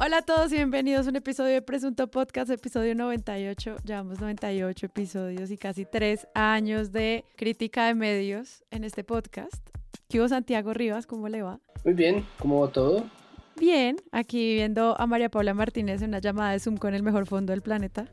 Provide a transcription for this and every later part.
Hola a todos y bienvenidos a un episodio de Presunto Podcast, episodio 98. Llevamos 98 episodios y casi tres años de crítica de medios en este podcast. ¿Qué hubo Santiago Rivas? ¿Cómo le va? Muy bien, ¿cómo va todo? Bien, aquí viendo a María Paula Martínez en una llamada de Zoom con el mejor fondo del planeta.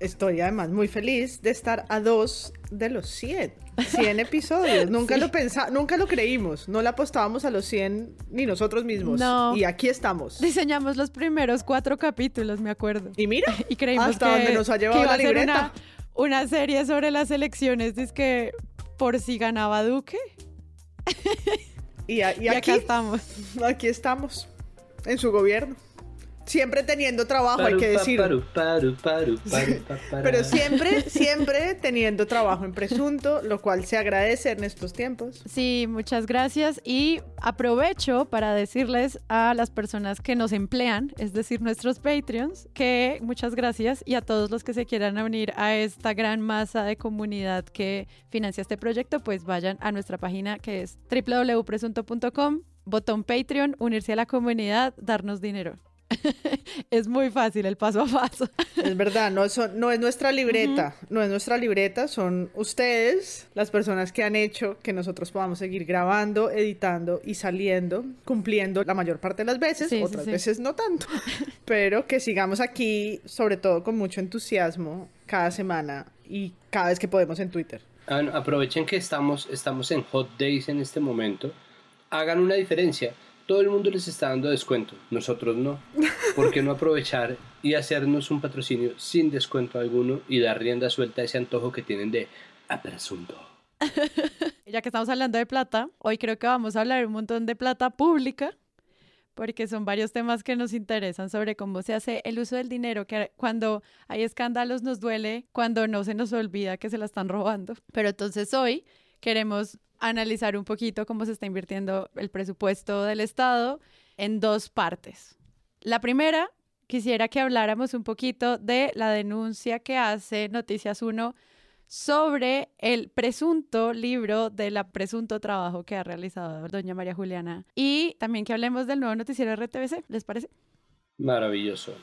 Estoy además muy feliz de estar a dos de los 100. 100 episodios. Nunca lo pensamos, nunca lo creímos. No le apostábamos a los 100 ni nosotros mismos. No. Y aquí estamos. Diseñamos los primeros cuatro capítulos, me acuerdo. Y mira, Y creímos hasta que, donde nos ha que llevado iba la libreta. Una, una serie sobre las elecciones, dice que por si ganaba Duque. Y, a- y Y, aquí, acá estamos. aquí estamos, en su gobierno. Siempre teniendo trabajo, hay que decir. paru, paru, paru, paru, pa, para. Pero siempre, siempre teniendo trabajo en presunto, lo cual se agradece en estos tiempos. Sí, muchas gracias. Y aprovecho para decirles a las personas que nos emplean, es decir, nuestros Patreons, que muchas gracias y a todos los que se quieran unir a esta gran masa de comunidad que financia este proyecto, pues vayan a nuestra página que es www.presunto.com, botón Patreon, unirse a la comunidad, darnos dinero. es muy fácil el paso a paso. Es verdad, no, son- no es nuestra libreta, no es nuestra libreta, son ustedes, las personas que han hecho que nosotros podamos seguir grabando, editando y saliendo, cumpliendo la mayor parte de las veces, Sí, otras sí. veces no tanto, pero que sigamos aquí, sobre todo con mucho entusiasmo, cada semana y cada vez que podemos en Twitter. Ah, aprovechen que estamos, estamos en Hot Days en este momento. Hagan una diferencia. Todo el mundo les está dando descuento. Nosotros no. ¿Por qué no aprovechar y hacernos un patrocinio sin descuento alguno y dar rienda suelta a ese antojo que tienen de a presunto? Ya que estamos hablando de plata, hoy creo que vamos a hablar un montón de plata pública, porque son varios temas que nos interesan sobre cómo se hace el uso del dinero, que cuando hay escándalos nos duele, cuando no se nos olvida que se la están robando. Pero entonces hoy queremos analizar un poquito cómo se está invirtiendo el presupuesto del Estado en dos partes. La primera, quisiera que habláramos un poquito de la denuncia que hace Noticias 1 sobre el presunto libro de la presunto trabajo que ha realizado doña María Juliana y también que hablemos del nuevo noticiero RTBC, ¿les parece? Maravilloso.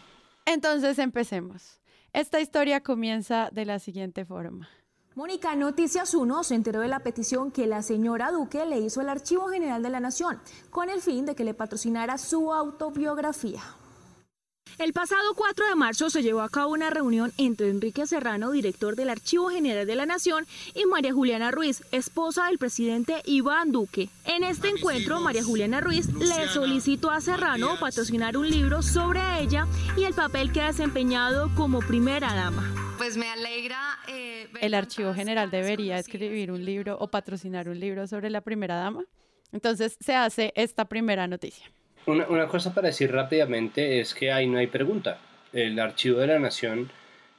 Entonces empecemos. Esta historia comienza de la siguiente forma. Mónica, Noticias 1 se enteró de la petición que la señora Duque le hizo al Archivo General de la Nación, con el fin de que le patrocinara su autobiografía. El pasado 4 de marzo se llevó a cabo una reunión entre Enrique Serrano, director del Archivo General de la Nación, y María Juliana Ruiz, esposa del presidente Iván Duque. En este encuentro, María Juliana Ruiz le solicitó a Serrano patrocinar un libro sobre ella y el papel que ha desempeñado como primera dama. Pues me alegra. eh, ver El Archivo General debería escribir un libro o patrocinar un libro sobre la primera dama. Entonces se hace esta primera noticia. Una, una cosa para decir rápidamente es que ahí no hay pregunta. El Archivo de la Nación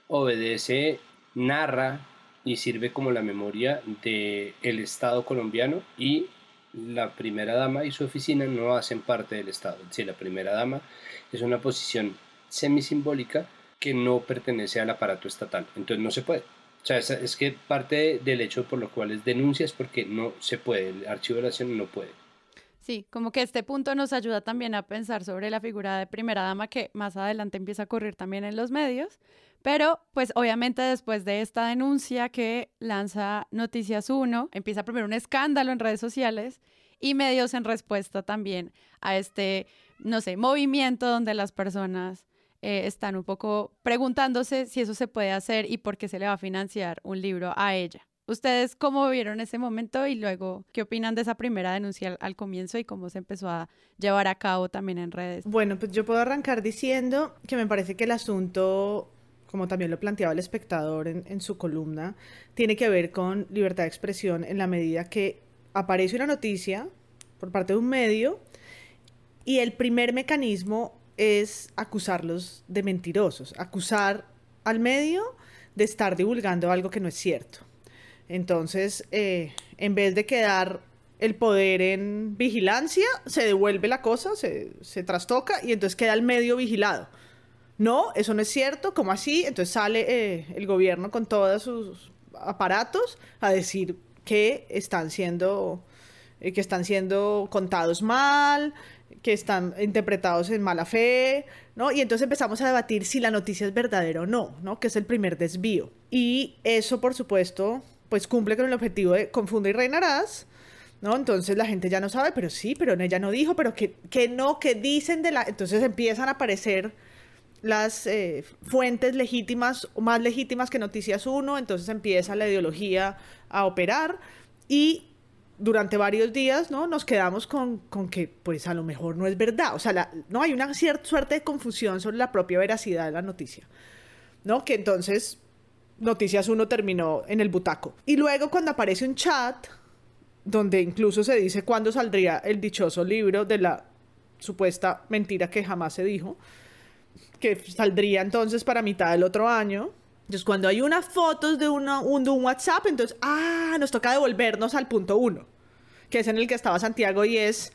obedece, narra y sirve como la memoria del el Estado colombiano y la primera dama y su oficina no hacen parte del Estado. Es decir, la primera dama es una posición semisimbólica que no pertenece al aparato estatal. Entonces no se puede. O sea, es, es que parte del hecho por lo cual es denuncia es porque no se puede. El Archivo de la Nación no puede. Sí, como que este punto nos ayuda también a pensar sobre la figura de primera dama que más adelante empieza a ocurrir también en los medios, pero pues obviamente después de esta denuncia que lanza Noticias 1, empieza primero un escándalo en redes sociales y medios en respuesta también a este, no sé, movimiento donde las personas eh, están un poco preguntándose si eso se puede hacer y por qué se le va a financiar un libro a ella. ¿Ustedes cómo vieron ese momento y luego qué opinan de esa primera denuncia al, comienzo y cómo se empezó a llevar a cabo también en redes? Bueno, pues yo puedo arrancar diciendo que me parece que el asunto, como también lo planteaba el espectador en su columna, tiene que ver con libertad de expresión en la medida que aparece una noticia por parte de un medio y el primer mecanismo es acusarlos de mentirosos, acusar al medio de estar divulgando algo que no es cierto. Entonces, eh, en vez de quedar el poder en vigilancia, se devuelve la cosa, se, se trastoca y entonces queda el medio vigilado. No, eso no es cierto, ¿cómo así? Entonces sale eh, el gobierno con todos sus aparatos a decir que están siendo, eh, que están siendo contados mal, que están interpretados en mala fe, ¿no? Y entonces empezamos a debatir si la noticia es verdadera o no, ¿no? Que es el primer desvío. Y eso, por supuesto, pues cumple con el objetivo de confunde y reinarás, ¿no? Entonces la gente ya no sabe, pero sí, pero ella no dijo, pero que, que no, que dicen de la... Entonces empiezan a aparecer las eh, fuentes legítimas, más legítimas que Noticias 1, entonces empieza la ideología a operar y durante varios días, ¿no? Nos quedamos con, con, que, pues, a lo mejor no es verdad. O sea, no hay una cierta suerte de confusión sobre la propia veracidad de la noticia, ¿no? Que entonces Noticias 1 terminó en el butaco. Y luego cuando aparece un chat, donde incluso se dice cuándo saldría el dichoso libro de la supuesta mentira que jamás se dijo, que saldría entonces para mitad del otro año, entonces, cuando hay unas fotos de, un, de un WhatsApp, entonces, ah, nos toca devolvernos al punto uno que es en el que estaba Santiago y es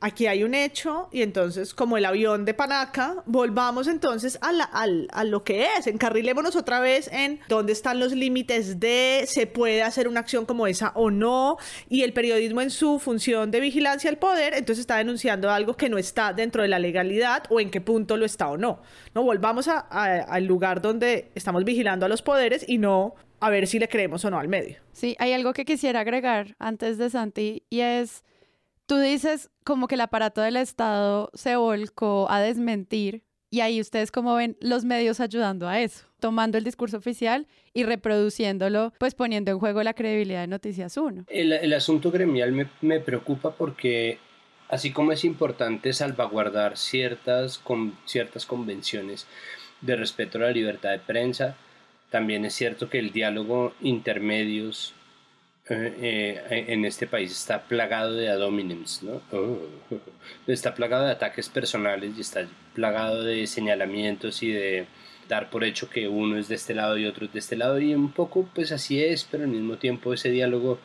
aquí hay un hecho y entonces como el avión de Panaca, volvamos entonces a, la, a, lo que es, encarrilémonos otra vez en dónde están los límites de se puede hacer una acción como esa o no y el periodismo en su función de vigilancia al poder, entonces está denunciando algo que no está dentro de la legalidad o en qué punto lo está o no. No volvamos al lugar donde estamos vigilando a los poderes y no a ver si le creemos o no al medio. Sí, hay algo que quisiera agregar antes de Santi y es, tú dices como que el aparato del Estado se volcó a desmentir y ahí ustedes como ven los medios ayudando a eso, tomando el discurso oficial y reproduciéndolo, pues poniendo en juego la credibilidad de Noticias 1. El, asunto gremial me, me, preocupa porque así como es importante salvaguardar ciertas, con, ciertas convenciones de respeto a la libertad de prensa, también es cierto que el diálogo intermedios eh, eh, en este país está plagado de adominems, ¿no? Oh. Está plagado de ataques personales y está plagado de señalamientos y de dar por hecho que uno es de este lado y otro es de este lado y un poco pues así es, pero al mismo tiempo ese diálogo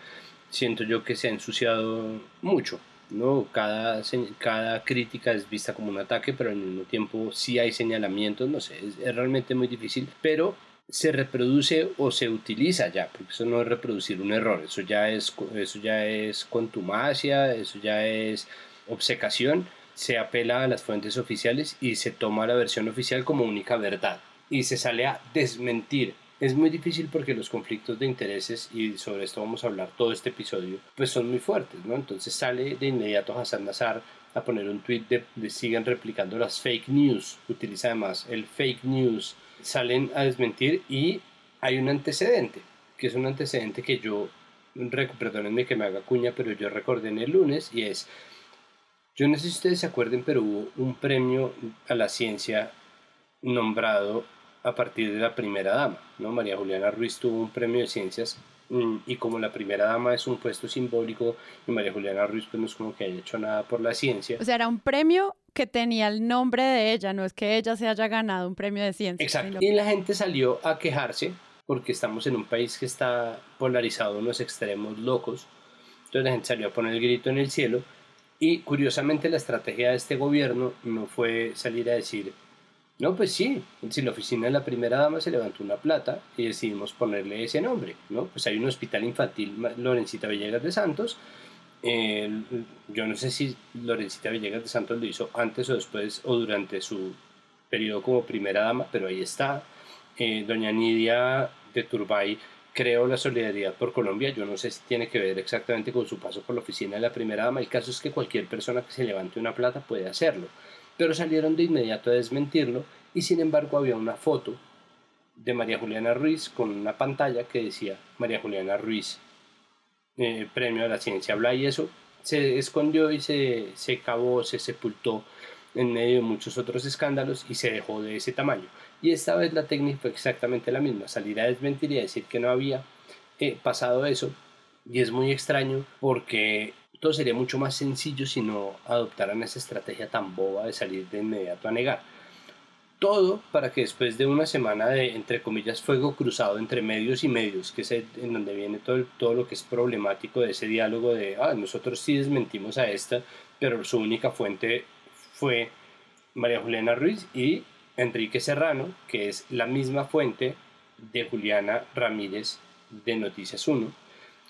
siento yo que se ha ensuciado mucho, ¿no? Cada, cada crítica es vista como un ataque, pero al mismo tiempo sí hay señalamientos, no sé, es realmente muy difícil, pero se reproduce o se utiliza ya, porque eso no es reproducir un error, eso ya es, eso ya es contumacia, eso ya es obcecación, se apela a las fuentes oficiales y se toma la versión oficial como única verdad y se sale a desmentir. Es muy difícil porque los conflictos de intereses, y sobre esto vamos a hablar todo este episodio, pues son muy fuertes, ¿no? Entonces sale de inmediato Hassan Nazar a poner un tweet de, sigan replicando las fake news, utiliza además el fake news salen a desmentir y hay un antecedente, que es un antecedente que yo, perdónenme que me haga cuña, pero yo recordé en el lunes y es, yo no sé si ustedes se acuerden, pero hubo un premio a la ciencia nombrado a partir de la primera dama, ¿no? María Juliana Ruiz tuvo un premio de ciencias y como la primera dama es un puesto simbólico y María Juliana Ruiz pues no es como que haya hecho nada por la ciencia. O sea, era un premio que tenía el nombre de ella, no es que ella se haya ganado un premio de ciencia. Exacto. Y la gente salió a quejarse porque estamos en un país que está polarizado en los extremos locos. Entonces la gente salió a poner el grito en el cielo y curiosamente la estrategia de este gobierno no fue salir a decir, no, pues sí, si la oficina de la primera dama se levantó una plata y decidimos ponerle ese nombre, ¿no? Pues hay un hospital infantil Lorencita Villegas de Santos yo no sé si Lorencita Villegas de Santos lo hizo antes o después o durante su periodo como primera dama, pero ahí está. Eh, doña Nidia de Turbay creó la solidaridad por Colombia. Yo no sé si tiene que ver exactamente con su paso por la oficina de la primera dama. El caso es que cualquier persona que se levante una plata puede hacerlo. Pero salieron de inmediato a desmentirlo y sin embargo había una foto de María Juliana Ruiz con una pantalla que decía María Juliana Ruiz eh, premio a la ciencia habla y eso se escondió y se, se cavó, se sepultó en medio de muchos otros escándalos y se dejó de ese tamaño. Y esta vez la técnica fue exactamente la misma, salir a desmentir y decir que no había eh, pasado eso. Y es muy extraño porque todo sería mucho más sencillo si no adoptaran esa estrategia tan boba de salir de inmediato a negar. Todo para que después de una semana de, entre comillas, fuego cruzado entre medios y medios, que es en donde viene todo, todo lo que es problemático de ese diálogo de, ah, nosotros sí desmentimos a esta, pero su única fuente fue María Juliana Ruiz y Enrique Serrano, que es la misma fuente de Juliana Ramírez de Noticias 1,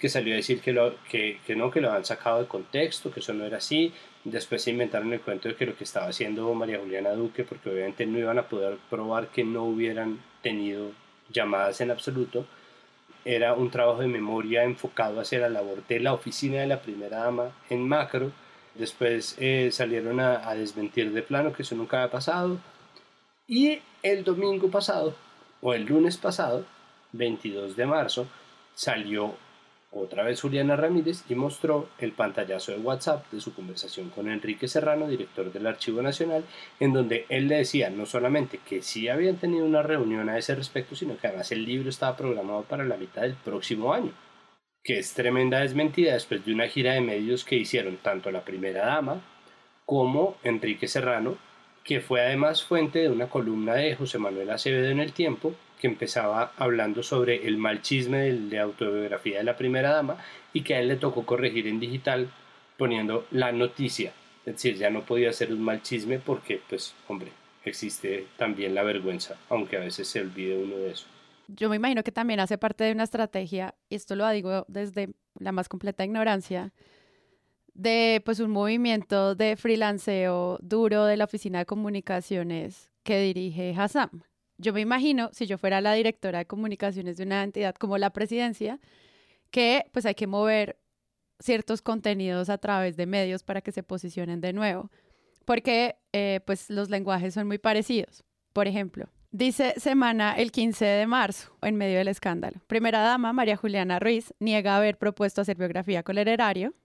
que salió a decir que, lo, que, que no, que lo han sacado de contexto, que eso no era así, Después se inventaron el cuento de que lo que estaba haciendo María Juliana Duque, porque obviamente no iban a poder probar que no hubieran tenido llamadas en absoluto, era un trabajo de memoria enfocado hacia la labor de la oficina de la primera dama en macro. Después eh, salieron a, a desmentir de plano que eso nunca había pasado. Y el domingo pasado, o el lunes pasado, 22 de marzo, salió otra vez Juliana Ramírez y mostró el pantallazo de WhatsApp de su conversación con Enrique Serrano, director del Archivo Nacional, en donde él le decía no solamente que sí habían tenido una reunión a ese respecto, sino que además el libro estaba programado para la mitad del próximo año, que es tremenda desmentida después de una gira de medios que hicieron tanto la primera dama como Enrique Serrano, que fue además fuente de una columna de José Manuel Acevedo en El Tiempo, que empezaba hablando sobre el mal chisme de autobiografía de la primera dama y que a él le tocó corregir en digital poniendo la noticia. Es decir, ya no podía ser un mal chisme porque, pues, hombre, existe también la vergüenza, aunque a veces se olvide uno de eso. Yo me imagino que también hace parte de una estrategia, y esto lo digo desde la más completa ignorancia, de pues un movimiento de freelanceo duro de la oficina de comunicaciones que dirige Hassam. Yo me imagino, si yo fuera la directora de comunicaciones de una entidad como la presidencia, que pues hay que mover ciertos contenidos a través de medios para que se posicionen de nuevo, porque eh, pues los lenguajes son muy parecidos. Por ejemplo, dice Semana el 15 de marzo, en medio del escándalo. Primera dama, María Juliana Ruiz, niega haber propuesto hacer biografía con el erario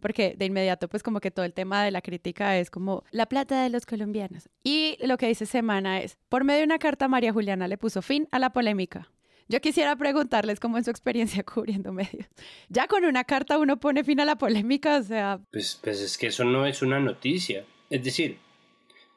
porque de inmediato pues como que todo el tema de la crítica es como la plata de los colombianos. Y lo que dice Semana es, por medio de una carta María Juliana le puso fin a la polémica. Yo quisiera preguntarles cómo en su experiencia cubriendo medios. Ya con una carta uno pone fin a la polémica, o sea... Pues, pues es que eso no es una noticia. Es decir,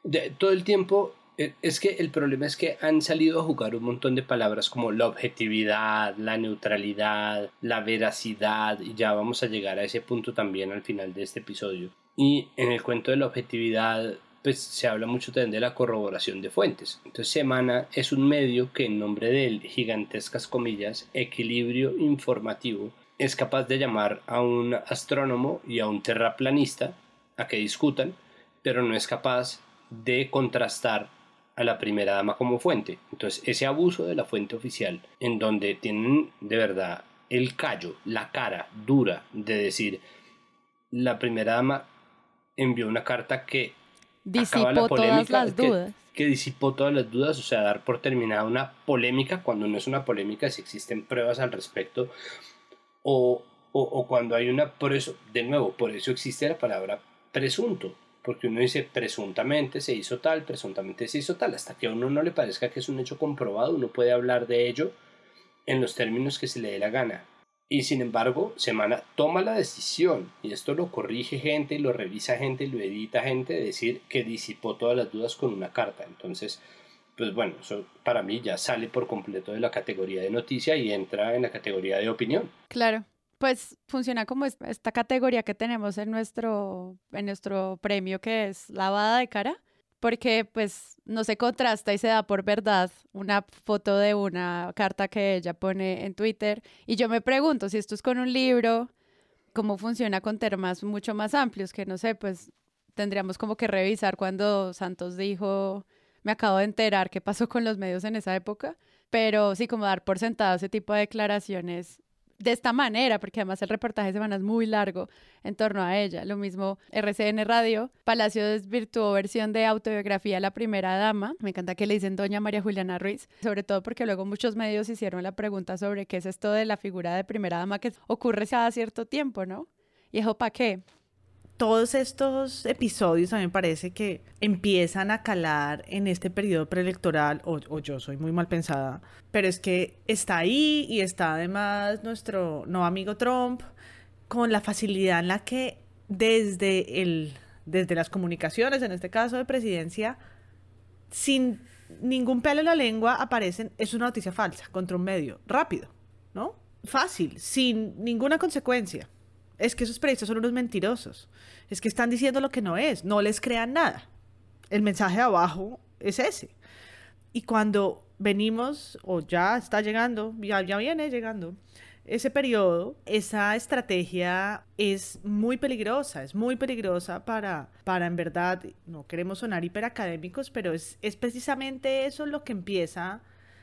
de, todo el tiempo es que el problema es que han salido a jugar un montón de palabras como la objetividad, la neutralidad, la veracidad, y ya vamos a llegar a ese punto también al final de este episodio. Y en el cuento de la objetividad, pues se habla mucho también de la corroboración de fuentes. Entonces, Semana es un medio que en nombre del gigantescas comillas equilibrio informativo es capaz de llamar a un astrónomo y a un terraplanista a que discutan, pero no es capaz de contrastar a la primera dama como fuente. Entonces, ese abuso de la fuente oficial, en donde tienen de verdad el callo, la cara dura de decir, la primera dama envió una carta que disipó la polémica, todas las dudas. Que, disipó todas las dudas, o sea, dar por terminada una polémica cuando no es una polémica, si existen pruebas al respecto, o, o, o cuando hay una, por eso, de nuevo, por eso existe la palabra presunto, porque uno dice presuntamente se hizo tal, presuntamente se hizo tal, hasta que a uno no le parezca que es un hecho comprobado, uno puede hablar de ello en los términos que se le dé la gana. Y sin embargo, Semana toma la decisión, y esto lo corrige gente, lo revisa gente, lo edita gente, de decir que disipó todas las dudas con una carta. Entonces, pues bueno, para mí ya sale por completo de la categoría de noticia y entra en la categoría de opinión. Claro pues funciona como esta categoría que tenemos en nuestro, en nuestro premio que es lavada de cara, porque pues no se contrasta y se da por verdad una foto de una carta que ella pone en Twitter. Y yo me pregunto si esto es con un libro, cómo funciona con temas mucho más amplios, que no sé, pues tendríamos como que revisar cuando Santos dijo, me acabo de enterar qué pasó con los medios en esa época, pero sí como dar por sentado ese tipo de declaraciones de esta manera, porque además el reportaje de semana es muy largo en torno a ella. Lo mismo RCN Radio, Palacio desvirtuó versión de autobiografía La Primera Dama. Me encanta que le dicen Doña María Juliana Ruiz, sobre todo porque luego muchos medios hicieron la pregunta sobre qué es esto de la figura de Primera Dama que ocurre cada cierto tiempo, ¿no? ¿Y eso para qué? Todos estos episodios a mí me parece que empiezan a calar en este periodo preelectoral, o, yo soy muy mal pensada, pero es que está ahí y está además nuestro no amigo Trump con la facilidad en la que desde, el, desde las comunicaciones, en este caso de presidencia, sin ningún pelo en la lengua aparecen, es una noticia falsa contra un medio, rápido, ¿no? Fácil, sin ninguna consecuencia es que esos periodistas son unos mentirosos. Es que están diciendo lo que no es. No les crean nada. El mensaje de abajo es ese. Y cuando venimos, o ya está llegando, ya, ya viene llegando, ese periodo, esa estrategia es muy peligrosa, es muy peligrosa para, para en verdad, no queremos sonar hiperacadémicos, pero es, es precisamente eso lo que empieza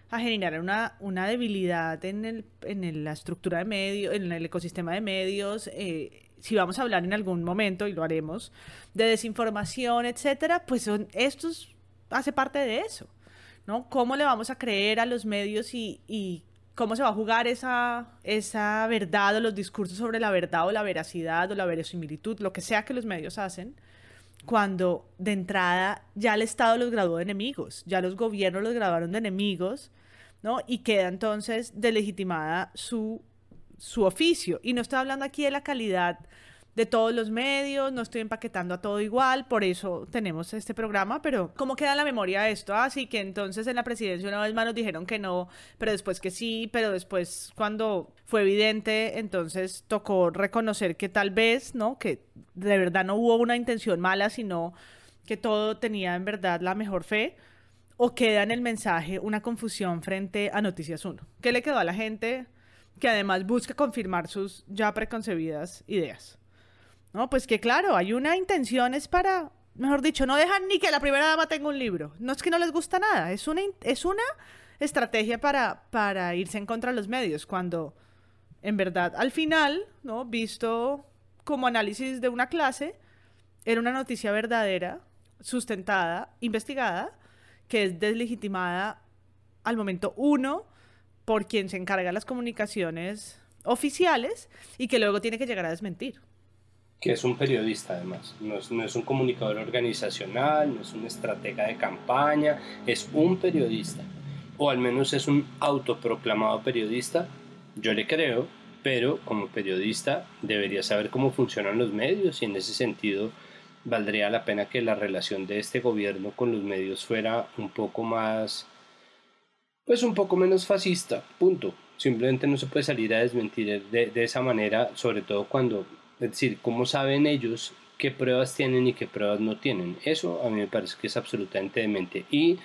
a generar una, una debilidad en, el, en la estructura de medios, en el ecosistema de medios. Eh, si vamos a hablar en algún momento, y lo haremos, de desinformación, etcétera, pues son, estos hace parte de eso, ¿no? ¿Cómo le vamos a creer a los medios y, y cómo se va a jugar esa, esa verdad o los discursos sobre la verdad o la veracidad o la verosimilitud, lo que sea que los medios hacen, cuando de entrada ya el Estado los graduó de enemigos, ya los gobiernos los graduaron de enemigos, ¿no? Y queda entonces delegitimada su, su oficio. Y no estoy hablando aquí de la calidad de todos los medios, no estoy empaquetando a todo igual, por eso tenemos este programa, pero ¿cómo queda la memoria esto? Así que entonces en la presidencia una vez más nos dijeron que no, pero después que sí, pero después cuando fue evidente, entonces tocó reconocer que tal vez, ¿no? Que de verdad no hubo una intención mala, sino que todo tenía en verdad la mejor fe. ¿O queda en el mensaje una confusión frente a Noticias 1? ¿Qué le quedó a la gente que además busca confirmar sus ya preconcebidas ideas? No, pues que claro, hay una intención, es para, mejor dicho, no dejan ni que la primera dama tenga un libro. No es que no les gusta nada, es una, es una estrategia para, para irse en contra de los medios, cuando en verdad al final, ¿no? Visto como análisis de una clase, era una noticia verdadera, sustentada, investigada, que es deslegitimada al momento uno por quien se encarga las comunicaciones oficiales y que luego tiene que llegar a desmentir que es un periodista además, no es, un comunicador organizacional, no es un estratega de campaña, es un periodista, o al menos es un autoproclamado periodista, yo le creo, pero como periodista debería saber cómo funcionan los medios y en ese sentido valdría la pena que la relación de este gobierno con los medios fuera un poco más, pues un poco menos fascista, punto. Simplemente no se puede salir a desmentir de, de esa manera, sobre todo cuando es decir, cómo saben ellos qué pruebas tienen y qué pruebas no tienen. Eso a mí me parece que es absolutamente demente. Y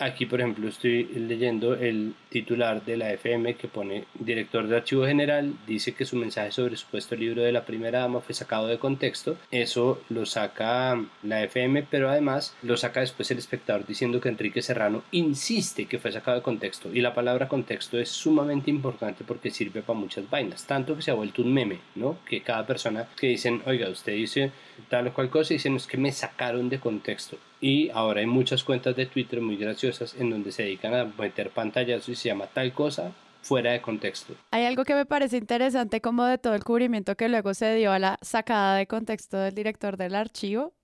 Aquí, por ejemplo, estoy leyendo el titular de la FM que pone director de archivo general, dice que su mensaje sobre el supuesto libro de la primera dama fue sacado de contexto. Eso lo saca la FM, pero además lo saca después el espectador diciendo que Enrique Serrano insiste que fue sacado de contexto. Y la palabra contexto es sumamente importante porque sirve para muchas vainas, tanto que se ha vuelto un meme, ¿no? Que cada persona que dicen, oiga, usted dice tal o cual cosa, dicen, es que me sacaron de contexto. Y ahora hay muchas cuentas de Twitter muy graciosas en donde se dedican a meter pantallazos se llama tal cosa fuera de contexto. Hay algo que me parece interesante como de todo el cubrimiento que luego se dio a la sacada de contexto del director del archivo,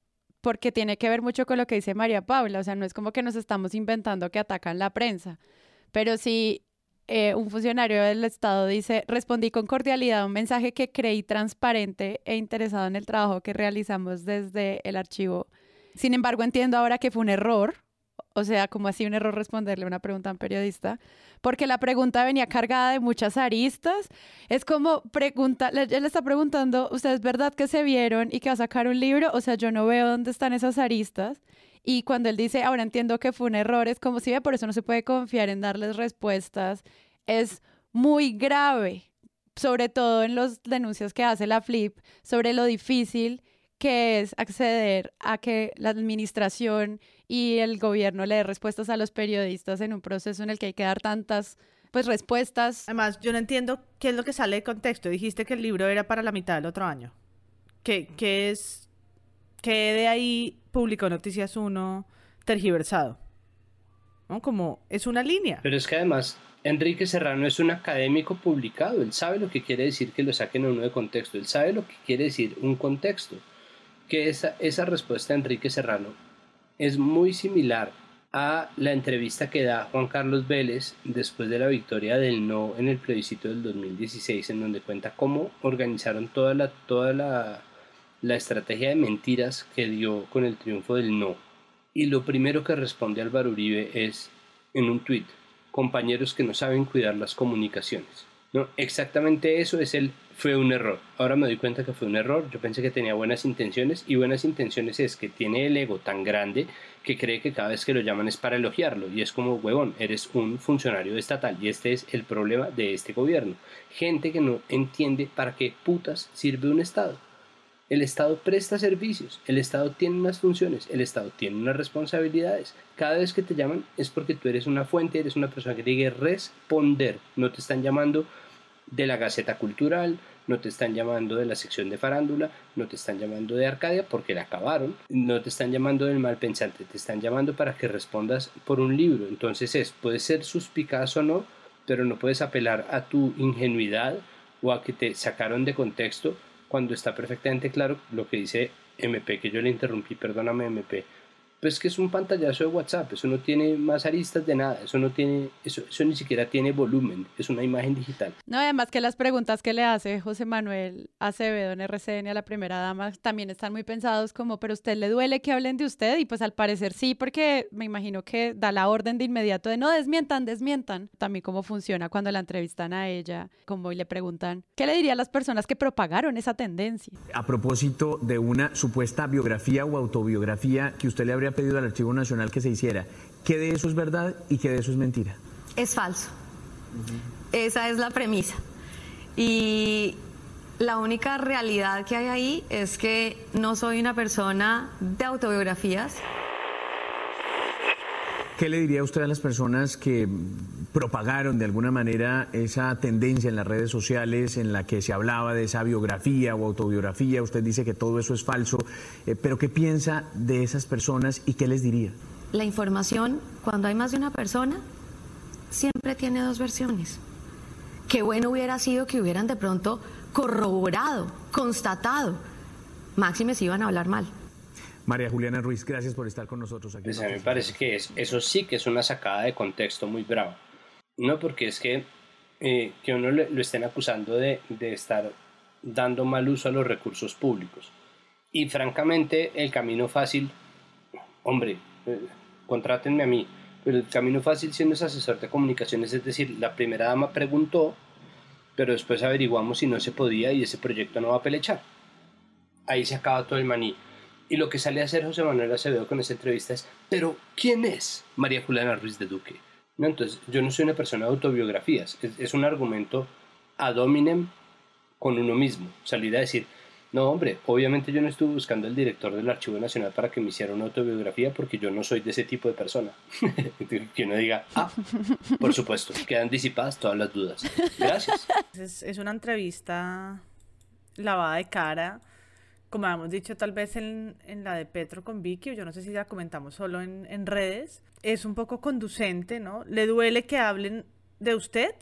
porque tiene que ver mucho con lo que dice María Paula, o sea, no es como que nos estamos inventando que atacan la prensa, pero si eh, un funcionario del Estado dice, respondí con cordialidad a un mensaje que creí transparente e interesado en el trabajo que realizamos desde el archivo sin embargo, entiendo ahora que fue un error, o sea, como así un error responderle una pregunta a un periodista, porque la pregunta venía cargada de muchas aristas. Es como pregunta, él le está preguntando, ¿usted es verdad que se vieron y que va a sacar un libro? O sea, yo no veo dónde están esas aristas. Y cuando él dice, ahora entiendo que fue un error, es como si ve, por eso no se puede confiar en darles respuestas. Es muy grave, sobre todo en las denuncias que hace la Flip sobre lo difícil que es acceder a que la administración y el gobierno le dé respuestas a los periodistas en un proceso en el que hay que dar tantas pues respuestas. Además, yo no entiendo qué es lo que sale de contexto. Dijiste que el libro era para la mitad del otro año. ¿Qué, qué es qué de ahí publicó Noticias 1 tergiversado? ¿No? Como es una línea. Pero es que además Enrique Serrano es un académico publicado. Él sabe lo que quiere decir que lo saquen a uno de contexto. Él sabe lo que quiere decir un contexto que esa, esa respuesta de Enrique Serrano es muy similar a la entrevista que da Juan Carlos Vélez después de la victoria del no en el plebiscito del 2016, en donde cuenta cómo organizaron toda la, toda la, la estrategia de mentiras que dio con el triunfo del no. Y lo primero que responde Álvaro Uribe es en un tuit, compañeros que no saben cuidar las comunicaciones. No, exactamente eso es el fue un error. Ahora me doy cuenta que fue un error. Yo pensé que tenía buenas intenciones y buenas intenciones es que tiene el ego tan grande que cree que cada vez que lo llaman es para elogiarlo y es como, huevón, eres un funcionario estatal y este es el problema de este gobierno. Gente que no entiende para qué putas sirve un Estado. El Estado presta servicios, el Estado tiene unas funciones, el Estado tiene unas responsabilidades. Cada vez que te llaman es porque tú eres una fuente, eres una persona que tiene que responder. No te están llamando de la Gaceta Cultural, no te están llamando de la sección de farándula, no te están llamando de Arcadia porque la acabaron, no te están llamando del mal pensante, te están llamando para que respondas por un libro. Entonces es, puede ser suspicaz o no, pero no puedes apelar a tu ingenuidad o a que te sacaron de contexto cuando está perfectamente claro lo que dice MP, que yo le interrumpí, perdóname MP, pues que es un pantallazo de WhatsApp, eso no tiene más aristas de nada, eso no tiene, eso, eso ni siquiera tiene volumen, es una imagen digital. No, además que las preguntas que le hace José Manuel Acevedo en RCN a la primera dama también están muy pensados como, pero usted le duele que hablen de usted y pues al parecer sí, porque me imagino que da la orden de inmediato de no desmientan, desmientan. También cómo funciona cuando la entrevistan a ella, como y le preguntan, ¿qué le diría a las personas que propagaron esa tendencia? A propósito de una supuesta biografía o autobiografía que usted le habría pedido al Archivo Nacional que se hiciera. ¿Qué de eso es verdad y qué de eso es mentira? Es falso. Esa es la premisa. Y la única realidad que hay ahí es que no soy una persona de autobiografías. ¿Qué le diría usted a las personas que propagaron de alguna manera esa tendencia en las redes sociales en la que se hablaba de esa biografía o autobiografía? Usted dice que todo eso es falso, eh, pero ¿qué piensa de esas personas y qué les diría? La información, cuando hay más de una persona, siempre tiene dos versiones. Qué bueno hubiera sido que hubieran de pronto corroborado, constatado. Máxime si iban a hablar mal. María Juliana Ruiz, gracias por estar con nosotros aquí. Pues a mí me parece que es, eso sí que es una sacada de contexto muy brava. No porque es que, eh, que uno le, lo estén acusando de, de estar dando mal uso a los recursos públicos. Y francamente, el camino fácil, hombre, eh, contrátenme a mí, pero el camino fácil siendo es asesor de comunicaciones, es decir, la primera dama preguntó, pero después averiguamos si no se podía y ese proyecto no va a pelechar. Ahí se acaba todo el maní. Y lo que sale a hacer José Manuel Acevedo con esa entrevista es, pero ¿quién es María Juliana Ruiz de Duque? No, entonces, yo no soy una persona de autobiografías, es, es un argumento ad hominem con uno mismo. Salir a decir, no, hombre, obviamente yo no estuve buscando al director del Archivo Nacional para que me hiciera una autobiografía porque yo no soy de ese tipo de persona. que uno diga, ah, por supuesto, quedan disipadas todas las dudas. Gracias. Es, es una entrevista lavada de cara, como habíamos dicho tal vez en, la de Petro con Vicky, o yo no sé si la comentamos solo en, redes, es un poco conducente, ¿no? ¿Le duele que hablen de usted?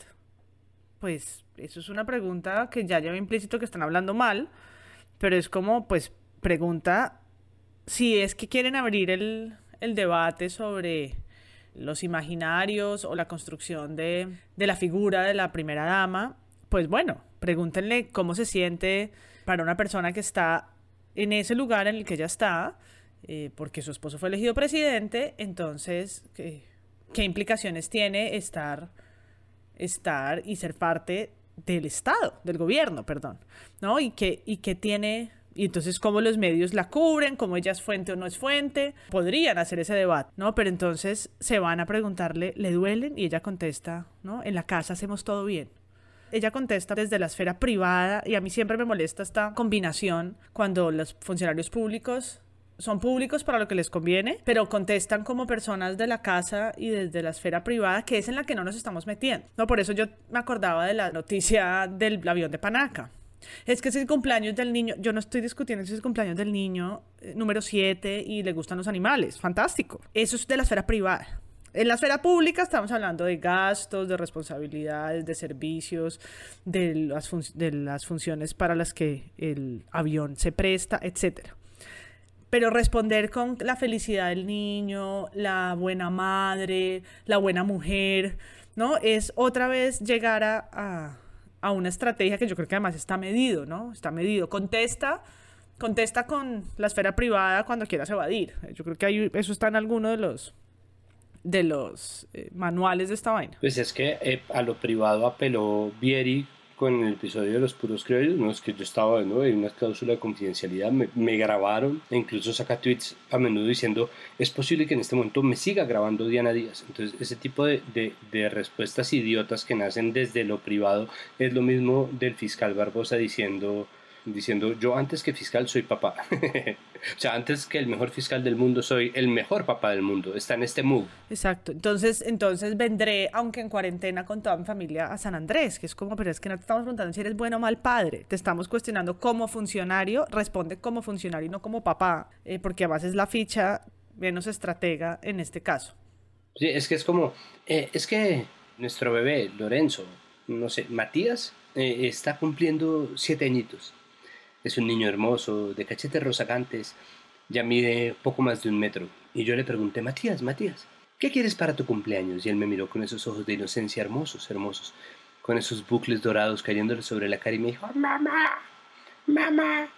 Pues eso es una pregunta que ya lleva implícito que están hablando mal, pero es como, pues, pregunta si es que quieren abrir el, el debate sobre los imaginarios o la construcción de, de la figura de la primera dama, pues bueno, pregúntenle cómo se siente para una persona que está en ese lugar en el que ella está, eh, porque su esposo fue elegido presidente, entonces, ¿qué, qué implicaciones tiene estar, estar y ser parte del Estado, del gobierno, perdón, ¿no? Y que, y que tiene, y entonces cómo los medios la cubren, cómo ella es fuente o no es fuente, podrían hacer ese debate, ¿no? Pero entonces se van a preguntarle, ¿le duelen? Y ella contesta, ¿no? En la casa hacemos todo bien. Ella contesta desde la esfera privada y a mí siempre me molesta esta combinación cuando los funcionarios públicos son públicos para lo que les conviene, pero contestan como personas de la casa y desde la esfera privada, que es en la que no nos estamos metiendo. No, por eso yo me acordaba de la noticia del avión de Panaca. Es que es el cumpleaños del niño, yo no estoy discutiendo si es el cumpleaños del niño eh, número 7 y le gustan los animales, fantástico. Eso es de la esfera privada. En la esfera pública estamos hablando de gastos, de responsabilidades, de servicios, de las, de las funciones para las que el avión se presta, etcétera pero responder con la felicidad del niño, la buena madre, la buena mujer, ¿no? Es otra vez llegar a, a, a, una estrategia que yo creo que además está medido, ¿no? Está medido. Contesta, contesta con la esfera privada cuando quieras evadir. Yo creo que ahí, eso está en alguno de los, de los eh, manuales de esta vaina. Pues es que eh, a lo privado apeló Vieri con el episodio de los puros criollos, no es que yo estaba, ¿no? Hay una cláusula de confidencialidad, me, me, grabaron e incluso saca tweets a menudo diciendo, es posible que en este momento me siga grabando Diana Díaz. Entonces, ese tipo de, de, de respuestas idiotas que nacen desde lo privado es lo mismo del fiscal Barbosa diciendo diciendo yo antes que fiscal soy papá. o sea, antes que el mejor fiscal del mundo soy el mejor papá del mundo. Está en este move. Exacto. Entonces, entonces vendré, aunque en cuarentena, con toda mi familia a San Andrés, que es como, pero es que no te estamos preguntando si eres bueno o mal padre. Te estamos cuestionando como funcionario. Responde como funcionario y no como papá, eh, porque además es la ficha menos estratega en este caso. Sí, es que es como, eh, es que nuestro bebé, Lorenzo, no sé, Matías, eh, está cumpliendo siete añitos. Es un niño hermoso, de cachetes rozagantes, ya mide poco más de un metro. Y yo le pregunté, Matías, Matías, ¿qué quieres para tu cumpleaños? Y él me miró con esos ojos de inocencia hermosos, hermosos, con esos bucles dorados cayéndole sobre la cara y me dijo, mamá, mamá,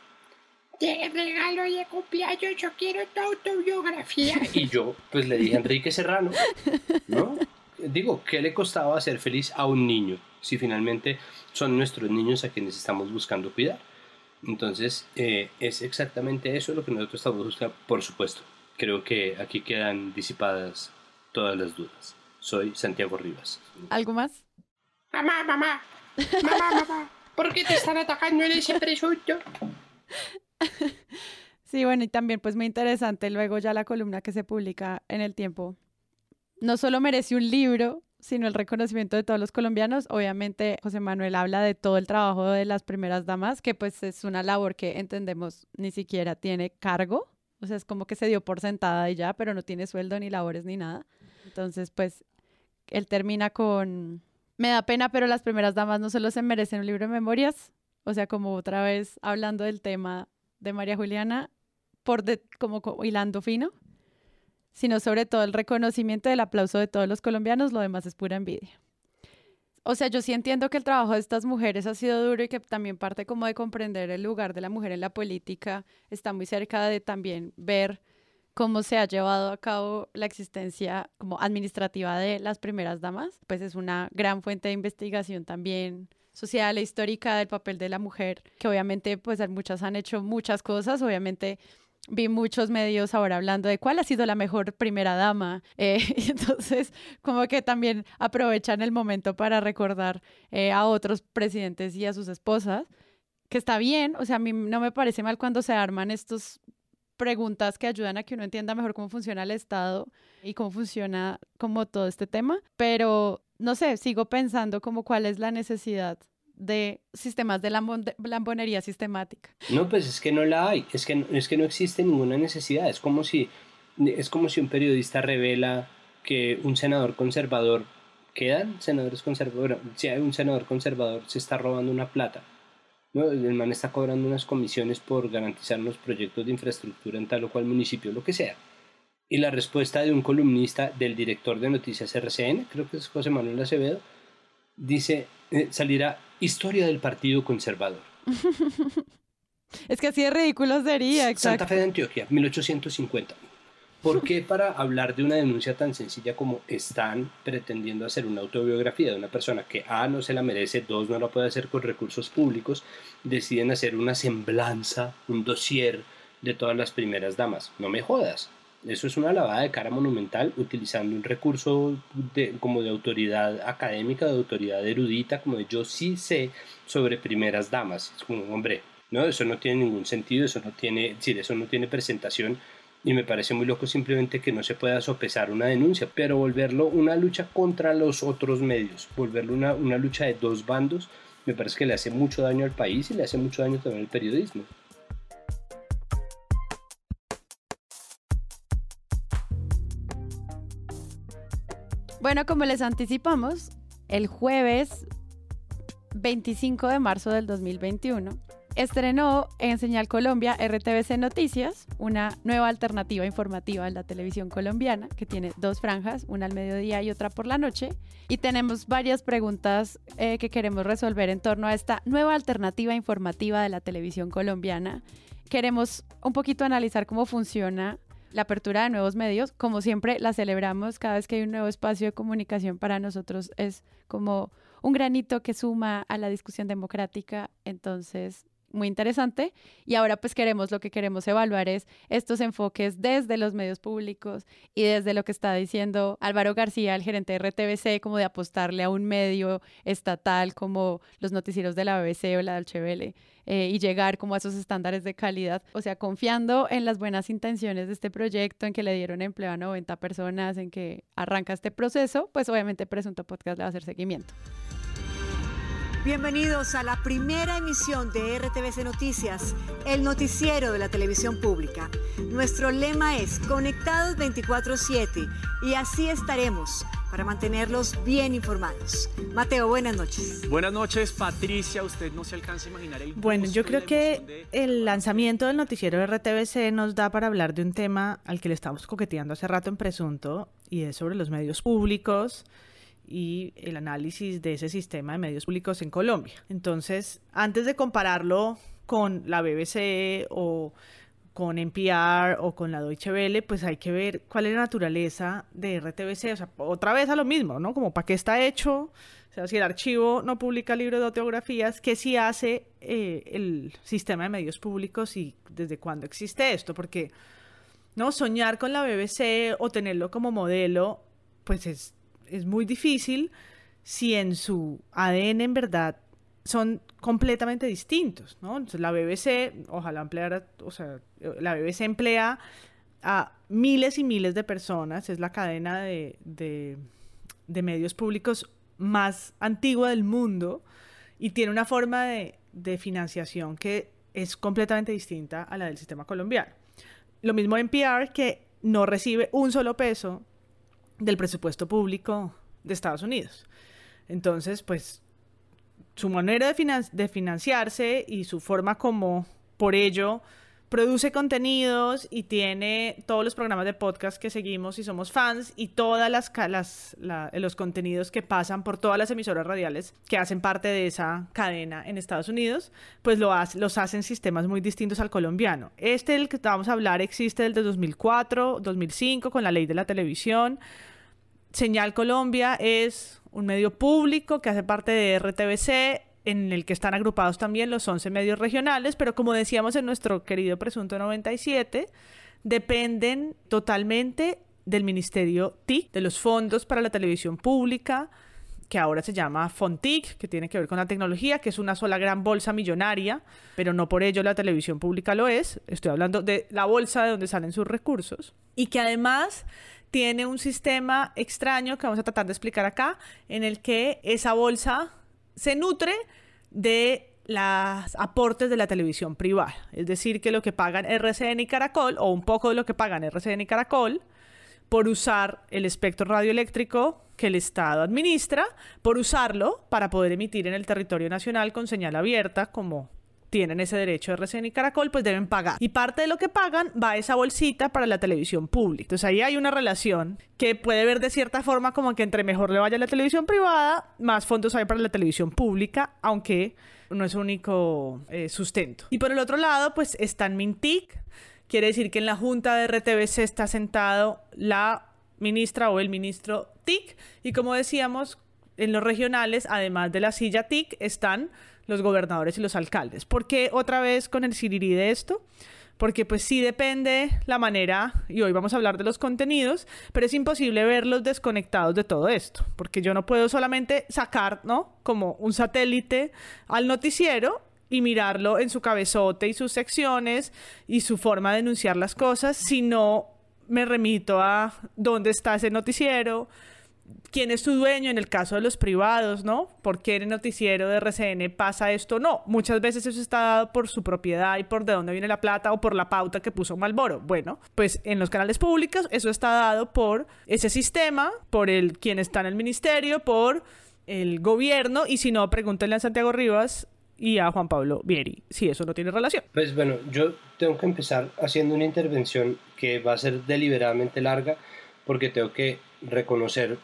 de regalo de cumpleaños yo quiero tu autobiografía. Y yo, pues le dije a Enrique Serrano, ¿no? Digo, ¿qué le costaba hacer feliz a un niño si finalmente son nuestros niños a quienes estamos buscando cuidar? Entonces, eh, es exactamente eso lo que nosotros estamos buscando, por supuesto. Creo que aquí quedan disipadas todas las dudas. Soy Santiago Rivas. ¿Algo más? Mamá, mamá, mamá, mamá, ¿por qué te están atacando en ese presunto? Sí, bueno, y también pues muy interesante luego ya la columna que se publica en el tiempo. No solo merece un libro, sino el reconocimiento de todos los colombianos. Obviamente, José Manuel habla de todo el trabajo de las primeras damas, que pues es una labor que entendemos ni siquiera tiene cargo. O sea, es como que se dio por sentada y ya, pero no tiene sueldo ni labores ni nada. Entonces, pues, él termina con... Me da pena, pero las primeras damas no solo se merecen un libro de memorias, o sea, como otra vez hablando del tema de María Juliana, por de, como, como hilando fino, sino sobre todo el reconocimiento del aplauso de todos los colombianos, lo demás es pura envidia. O sea, yo sí entiendo que el trabajo de estas mujeres ha sido duro y que también parte como de comprender el lugar de la mujer en la política, está muy cerca de también ver cómo se ha llevado a cabo la existencia como administrativa de las primeras damas, pues es una gran fuente de investigación también social e histórica del papel de la mujer, que obviamente pues muchas han hecho muchas cosas, obviamente vi muchos medios ahora hablando de cuál ha sido la mejor primera dama. Eh, entonces, como que también aprovechan el momento para recordar eh, a otros presidentes y a sus esposas, que está bien, o sea, a mí no me parece mal cuando se arman estos preguntas que ayudan a que uno entienda mejor cómo funciona el Estado y cómo funciona como todo este tema, pero no sé, sigo pensando como cuál es la necesidad de sistemas de lambonería sistemática. No, pues es que no la hay, es que, es que no existe ninguna necesidad, es como si, es como si un periodista revela que un senador conservador, ¿quedan senadores conservadores? Si hay un senador conservador se está robando una plata, ¿no? el man está cobrando unas comisiones por garantizar unos proyectos de infraestructura en tal o cual municipio, lo que sea. Y la respuesta de un columnista del director de Noticias RCN, creo que es José Manuel Acevedo, dice, eh, salirá Historia del Partido Conservador. es que así de ridículo sería, exacto. Santa Fe de Antioquia, 1850. ¿Por qué para hablar de una denuncia tan sencilla como están pretendiendo hacer una autobiografía de una persona que A no se la merece, dos no la puede hacer con recursos públicos, deciden hacer una semblanza, un dossier de todas las primeras damas? No me jodas. Eso es una lavada de cara monumental utilizando un recurso de, como de autoridad académica, de autoridad erudita, como de yo sí sé sobre primeras damas. Es como, hombre, no, eso no tiene ningún sentido, eso no tiene, decir, eso no tiene presentación y me parece muy loco simplemente que no se pueda sopesar una denuncia, pero volverlo una lucha contra los otros medios, volverlo una, una lucha de dos bandos, me parece que le hace mucho daño al país y le hace mucho daño también al periodismo. Bueno, como les anticipamos, el jueves 25 de marzo del 2021 estrenó en Señal Colombia RTBC Noticias, una nueva alternativa informativa en la televisión colombiana que tiene dos franjas, una al mediodía y otra por la noche. Y tenemos varias preguntas eh, que queremos resolver en torno a esta nueva alternativa informativa de la televisión colombiana. Queremos un poquito analizar cómo funciona la apertura de nuevos medios. Como siempre, la celebramos cada vez que hay un nuevo espacio de comunicación para nosotros. Es como un granito que suma a la discusión democrática. Entonces, muy interesante. Y ahora pues queremos, lo que queremos evaluar es estos enfoques desde los medios públicos y desde lo que está diciendo Álvaro García, el gerente de RTBC, como de apostarle a un medio estatal como los noticieros de la BBC o la Deutsche Welle. Eh, y llegar como a esos estándares de calidad. O sea, confiando en las buenas intenciones de este proyecto, en que le dieron empleo a 90 personas, en que arranca este proceso, pues obviamente Presunto Podcast le va a hacer seguimiento. Bienvenidos a la primera emisión de RTBC Noticias, el noticiero de la televisión pública. Nuestro lema es Conectados 24/7 y así estaremos para mantenerlos bien informados. Mateo, buenas noches. Buenas noches, Patricia. Usted no se alcanza a imaginar el Bueno, yo creo que el lanzamiento del noticiero de RTBC nos da para hablar de un tema al que le estamos coqueteando hace rato en Presunto y es sobre los medios públicos y el análisis de ese sistema de medios públicos en Colombia. Entonces, antes de compararlo con la BBC o con NPR o con la Deutsche Welle, pues hay que ver cuál es la naturaleza de RTBC, o sea, otra vez a lo mismo, ¿no? Como para qué está hecho, o sea, si el archivo no publica libros de autografías, ¿qué sí hace eh, el sistema de medios públicos y desde cuándo existe esto? Porque, ¿no? Soñar con la BBC o tenerlo como modelo, pues es es muy difícil si en su ADN en verdad son completamente distintos, ¿no? Entonces, la BBC, ojalá empleara, o sea, la BBC emplea a miles y miles de personas, es la cadena de, de, medios públicos más antigua del mundo y tiene una forma de, de, financiación que es completamente distinta a la del sistema colombiano. Lo mismo en PR, que no recibe un solo peso del presupuesto público de Estados Unidos. Entonces, pues su manera de, de financiarse y su forma como por ello produce contenidos y tiene todos los programas de podcast que seguimos y somos fans y todas las, los contenidos que pasan por todas las emisoras radiales que hacen parte de esa cadena en Estados Unidos, pues lo los hacen sistemas muy distintos al colombiano. Este del que vamos a hablar existe desde 2004, 2005 con la ley de la televisión. Señal Colombia es un medio público que hace parte de RTBC en el que están agrupados también los 11 medios regionales, pero como decíamos en nuestro querido presunto 97, dependen totalmente del Ministerio TIC, de los fondos para la televisión pública, que ahora se llama FONTIC, que tiene que ver con la tecnología, que es una sola gran bolsa millonaria, pero no por ello la televisión pública lo es. Estoy hablando de la bolsa de donde salen sus recursos. Y que además tiene un sistema extraño que vamos a tratar de explicar acá, en el que esa bolsa se nutre de los aportes de la televisión privada. Es decir, que lo que pagan RCN y Caracol, o un poco de lo que pagan RCN y Caracol, por usar el espectro radioeléctrico que el Estado administra, por usarlo para poder emitir en el territorio nacional con señal abierta, como tienen ese derecho de RCN y Caracol, pues deben pagar. Y parte de lo que pagan va a esa bolsita para la televisión pública. Entonces ahí hay una relación que puede ver de cierta forma como que entre mejor le vaya la televisión privada, más fondos hay para la televisión pública, aunque no es único eh, sustento. Y por el otro lado, pues está en Mintic, quiere decir que en la junta de RTBC está sentado la ministra o el ministro TIC, y como decíamos, en los regionales, además de la silla TIC, están los gobernadores y los alcaldes. ¿Por qué otra vez con el sirirí de esto? Porque pues sí depende la manera, y hoy vamos a hablar de los contenidos, pero es imposible verlos desconectados de todo esto, porque yo no puedo solamente sacar, ¿no? Como un satélite al noticiero y mirarlo en su cabezote y sus secciones y su forma de enunciar las cosas, sino me remito a dónde está ese noticiero, quién es su dueño en el caso de los privados, ¿no? ¿Por qué en el noticiero de RCN pasa esto? No, muchas veces eso está dado por su propiedad y por de dónde viene la plata o por la pauta que puso Malboro. Bueno, pues en los canales públicos eso está dado por ese sistema, por el quien está en el ministerio, por el gobierno y si no, pregúntenle a Santiago Rivas y a Juan Pablo Vieri si eso no tiene relación. Pues bueno, yo tengo que empezar haciendo una intervención que va a ser deliberadamente larga porque tengo que reconocer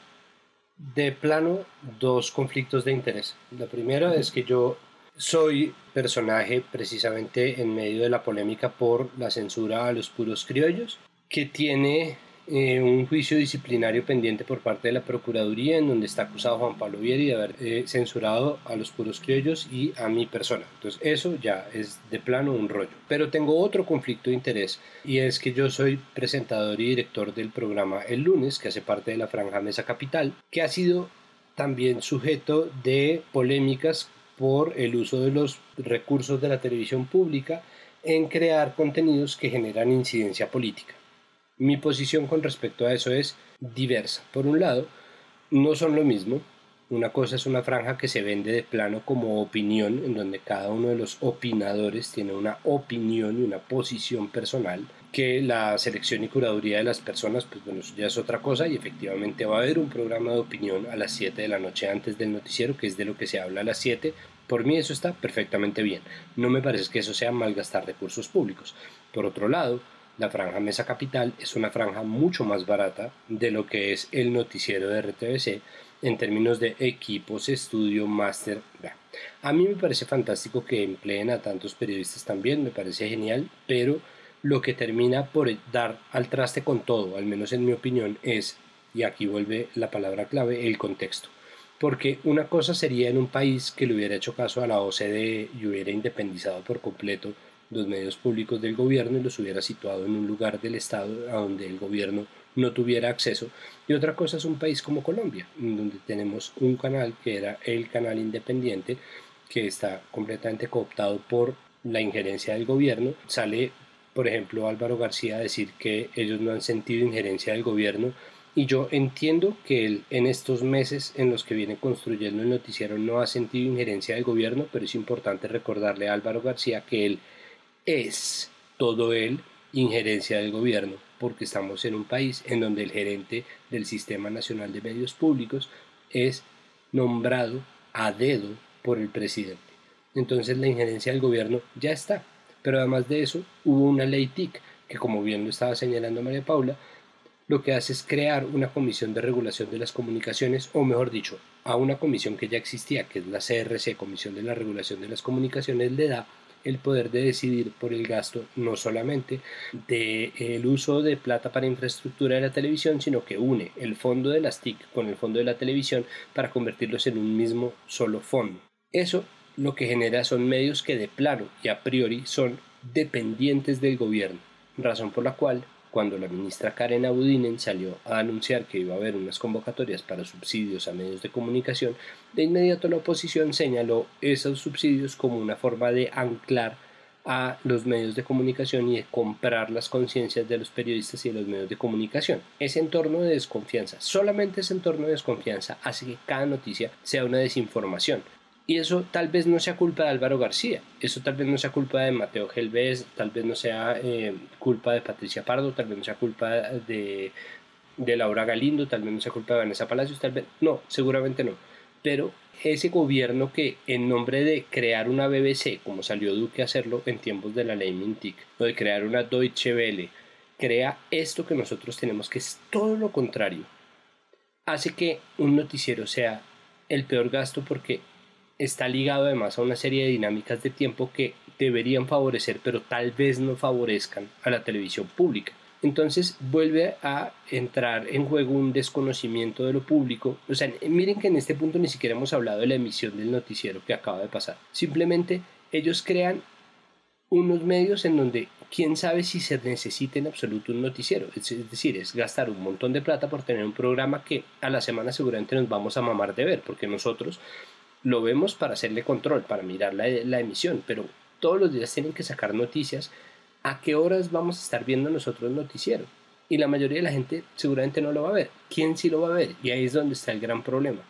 de plano dos conflictos de interés. La primera es que yo soy personaje precisamente en medio de la polémica por la censura a los puros criollos que tiene eh, un juicio disciplinario pendiente por parte de la Procuraduría en donde está acusado Juan Pablo Vieri de haber eh, censurado a los puros criollos y a mi persona. Entonces eso ya es de plano un rollo. Pero tengo otro conflicto de interés y es que yo soy presentador y director del programa El lunes, que hace parte de la Franja Mesa Capital, que ha sido también sujeto de polémicas por el uso de los recursos de la televisión pública en crear contenidos que generan incidencia política. Mi posición con respecto a eso es diversa. Por un lado, no son lo mismo. Una cosa es una franja que se vende de plano como opinión, en donde cada uno de los opinadores tiene una opinión y una posición personal, que la selección y curaduría de las personas, pues bueno, eso ya es otra cosa y efectivamente va a haber un programa de opinión a las 7 de la noche antes del noticiero, que es de lo que se habla a las 7. Por mí eso está perfectamente bien. No me parece que eso sea malgastar recursos públicos. Por otro lado, la franja Mesa Capital es una franja mucho más barata de lo que es el noticiero de RTBC en términos de equipos, estudio, máster. A mí me parece fantástico que empleen a tantos periodistas también, me parece genial, pero lo que termina por dar al traste con todo, al menos en mi opinión, es, y aquí vuelve la palabra clave, el contexto. Porque una cosa sería en un país que le hubiera hecho caso a la OCDE y hubiera independizado por completo los medios públicos del gobierno y los hubiera situado en un lugar del Estado a donde el gobierno no tuviera acceso. Y otra cosa es un país como Colombia, donde tenemos un canal que era el canal independiente, que está completamente cooptado por la injerencia del gobierno. Sale, por ejemplo, Álvaro García a decir que ellos no han sentido injerencia del gobierno. Y yo entiendo que él en estos meses en los que viene construyendo el noticiero no ha sentido injerencia del gobierno, pero es importante recordarle a Álvaro García que él es todo el injerencia del gobierno, porque estamos en un país en donde el gerente del Sistema Nacional de Medios Públicos es nombrado a dedo por el presidente. Entonces la injerencia del gobierno ya está. Pero además de eso, hubo una ley TIC que, como bien lo estaba señalando María Paula, lo que hace es crear una comisión de regulación de las comunicaciones, o mejor dicho, a una comisión que ya existía, que es la CRC, Comisión de la Regulación de las Comunicaciones, le da el poder de decidir por el gasto no solamente del el uso de plata para infraestructura de la televisión, sino que une el fondo de las TIC con el fondo de la televisión para convertirlos en un mismo solo fondo. Eso lo que genera son medios que de plano y a priori son dependientes del gobierno, razón por la cual cuando la ministra Karen Abudinen salió a anunciar que iba a haber unas convocatorias para subsidios a medios de comunicación, de inmediato la oposición señaló esos subsidios como una forma de anclar a los medios de comunicación y de comprar las conciencias de los periodistas y de los medios de comunicación. Ese entorno de desconfianza, solamente ese entorno de desconfianza hace que cada noticia sea una desinformación. Y eso tal vez no sea culpa de Álvaro García, eso tal vez no sea culpa de Mateo Gelbez, tal vez no sea eh, culpa de Patricia Pardo, tal vez no sea culpa de, de Laura Galindo, tal vez no sea culpa de Vanessa Palacios, tal vez no, seguramente no. Pero ese gobierno que en nombre de crear una BBC, como salió Duque a hacerlo en tiempos de la ley Mintic, o de crear una Deutsche Welle, crea esto que nosotros tenemos, que es todo lo contrario, hace que un noticiero sea el peor gasto porque está ligado además a una serie de dinámicas de tiempo que deberían favorecer, pero tal vez no favorezcan a la televisión pública. Entonces vuelve a entrar en juego un desconocimiento de lo público. O sea, miren que en este punto ni siquiera hemos hablado de la emisión del noticiero que acaba de pasar. Simplemente ellos crean unos medios en donde quién sabe si se necesita en absoluto un noticiero. Es decir, es gastar un montón de plata por tener un programa que a la semana seguramente nos vamos a mamar de ver, porque nosotros lo vemos para hacerle control, para mirar la, emisión, pero todos los días tienen que sacar noticias. ¿A qué horas vamos a estar viendo nosotros el noticiero? Y la mayoría de la gente seguramente no lo va a ver. ¿Quién sí lo va a ver? Y ahí es donde está el gran problema.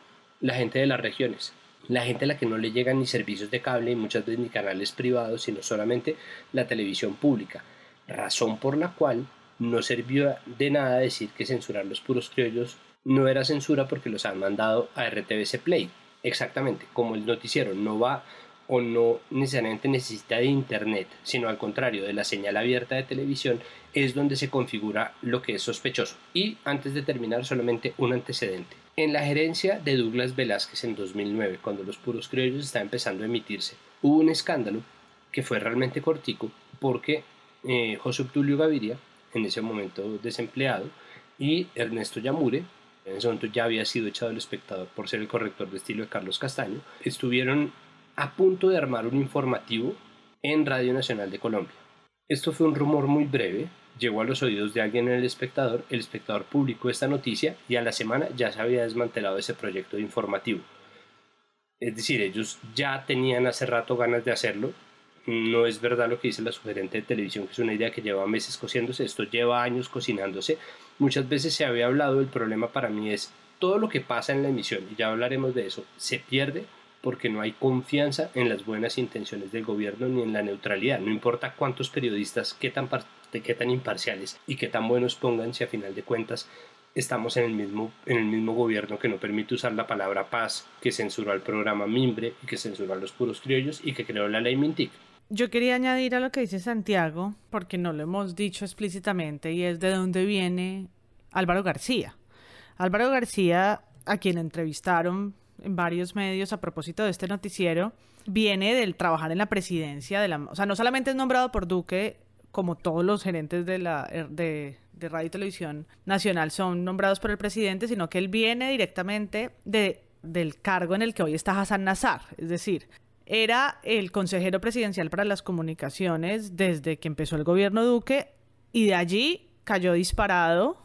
La gente de las regiones. La gente a la que no le llegan ni servicios de cable y muchas veces ni canales privados, sino solamente la televisión pública. Razón por la cual no sirvió de nada decir que censurar los puros criollos no era censura porque los han mandado a RTBC Play Exactamente, como el noticiero no va o no necesariamente necesita de internet, sino al contrario de la señal abierta de televisión, es donde se configura lo que es sospechoso. Y antes de terminar, solamente un antecedente. En la gerencia de Douglas Velázquez en 2009, cuando los puros criollos estaban empezando a emitirse, hubo un escándalo que fue realmente cortico porque eh, José Obdulio Gaviria en ese momento desempleado, y Ernesto Yamure, momento ya había sido echado del espectador por ser el corrector de estilo de Carlos Castaño, estuvieron a punto de armar un informativo en Radio Nacional de Colombia. Esto fue un rumor muy breve, llegó a los oídos de alguien en el espectador, el espectador publicó esta noticia y a la semana ya se había desmantelado ese proyecto de informativo. Es decir, ellos ya tenían hace rato ganas de hacerlo. No es verdad lo que dice la sugerente de televisión, que es una idea que lleva meses cociéndose, esto lleva años cocinándose. Muchas veces se había hablado, el problema para mí es todo lo que pasa en la emisión, y ya hablaremos de eso, se pierde porque no hay confianza en las buenas intenciones del gobierno ni en la neutralidad. No importa cuántos periodistas, qué tan, qué tan imparciales y qué tan buenos pongan, si a final de cuentas estamos en el, mismo, en el mismo gobierno que no permite usar la palabra paz, que censuró al programa Mimbre y que censuró a los puros criollos y que creó la ley Mintic. Yo quería añadir a lo que dice Santiago, porque no lo hemos dicho explícitamente, y es de dónde viene Álvaro García. Álvaro García, a quien entrevistaron en varios medios a propósito de este noticiero, viene del trabajar en la presidencia de la... O sea, no solamente es nombrado por Duque, como todos los gerentes de, la, de, de Radio y Televisión Nacional son nombrados por el presidente, sino que él viene directamente de, del cargo en el que hoy está Hassan Nazar. Es decir, era el consejero presidencial para las comunicaciones desde que empezó el gobierno Duque y de allí cayó disparado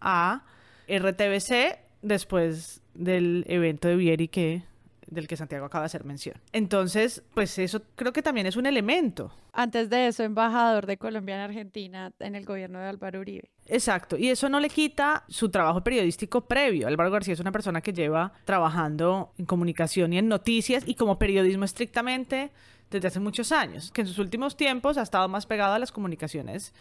a RTBC después del evento de Vieri que del que Santiago acaba de hacer mención. Entonces, pues eso creo que también es un elemento. Antes de eso, embajador de Colombia en Argentina en el gobierno de Álvaro Uribe. Exacto, y eso no le quita su trabajo periodístico previo. Álvaro García es una persona que lleva trabajando en comunicación y en noticias y como periodismo estrictamente desde hace muchos años, que en sus últimos tiempos ha estado más pegado a las comunicaciones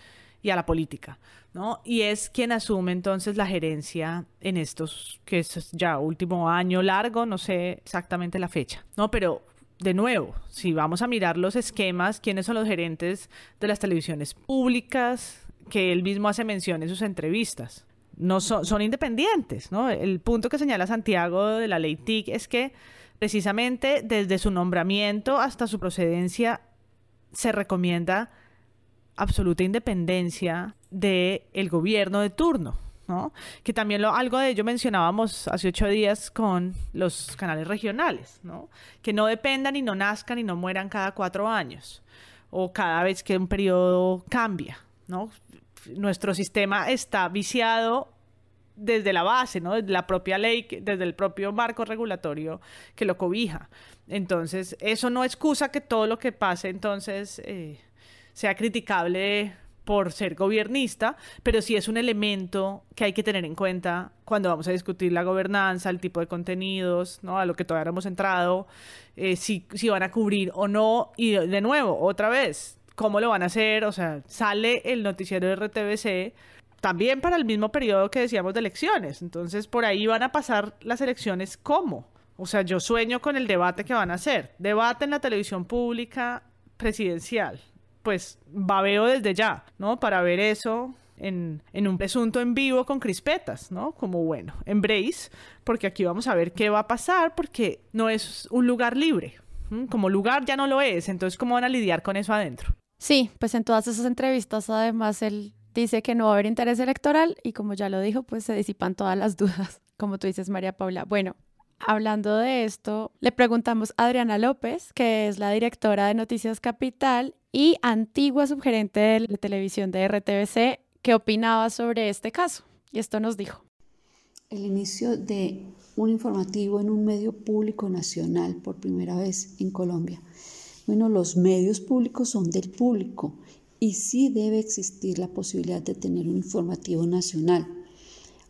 y a la política, ¿no? Y es quien asume entonces la gerencia en estos, que es ya último año largo, no sé exactamente la fecha, ¿no? Pero de nuevo, si vamos a mirar los esquemas, quiénes son los gerentes de las televisiones públicas, que él mismo hace mención en sus entrevistas. No son, son independientes, ¿no? El punto que señala Santiago de la ley TIC es que precisamente desde su nombramiento hasta su procedencia se recomienda absoluta independencia del el gobierno de turno. ¿no? Que también lo, algo de ello mencionábamos hace ocho días con los canales regionales, ¿no? Que no dependan y no nazcan y no mueran cada cuatro años o cada vez que un periodo cambia, ¿no? Nuestro sistema está viciado desde la base, ¿no? Desde la propia ley, desde el propio marco regulatorio que lo cobija. Entonces, eso no excusa que todo lo que pase, entonces... Eh, sea criticable por ser gobernista, pero sí es un elemento que hay que tener en cuenta cuando vamos a discutir la gobernanza, el tipo de contenidos, ¿no? a lo que todavía no hemos entrado, eh, si, si van a cubrir o no, y de nuevo, otra vez, ¿cómo lo van a hacer? O sea, sale el noticiero de RTBC también para el mismo periodo que decíamos de elecciones, entonces por ahí van a pasar las elecciones, ¿cómo? O sea, yo sueño con el debate que van a hacer, debate en la televisión pública presidencial pues babeo desde ya, ¿no? Para ver eso en, en, un presunto en vivo con crispetas, ¿no? Como bueno, embrace, porque aquí vamos a ver qué va a pasar, porque no es un lugar libre. Como lugar ya no lo es, entonces ¿cómo van a lidiar con eso adentro? Sí, pues en todas esas entrevistas además él dice que no va a haber interés electoral y como ya lo dijo, pues se disipan todas las dudas, como tú dices, María Paula. Bueno, hablando de esto, le preguntamos a Adriana López, que es la directora de Noticias Capital y antigua subgerente de la televisión de RTBC, qué opinaba sobre este caso. Y esto nos dijo. El inicio de un informativo en un medio público nacional por primera vez en Colombia. Bueno, los medios públicos son del público y sí debe existir la posibilidad de tener un informativo nacional.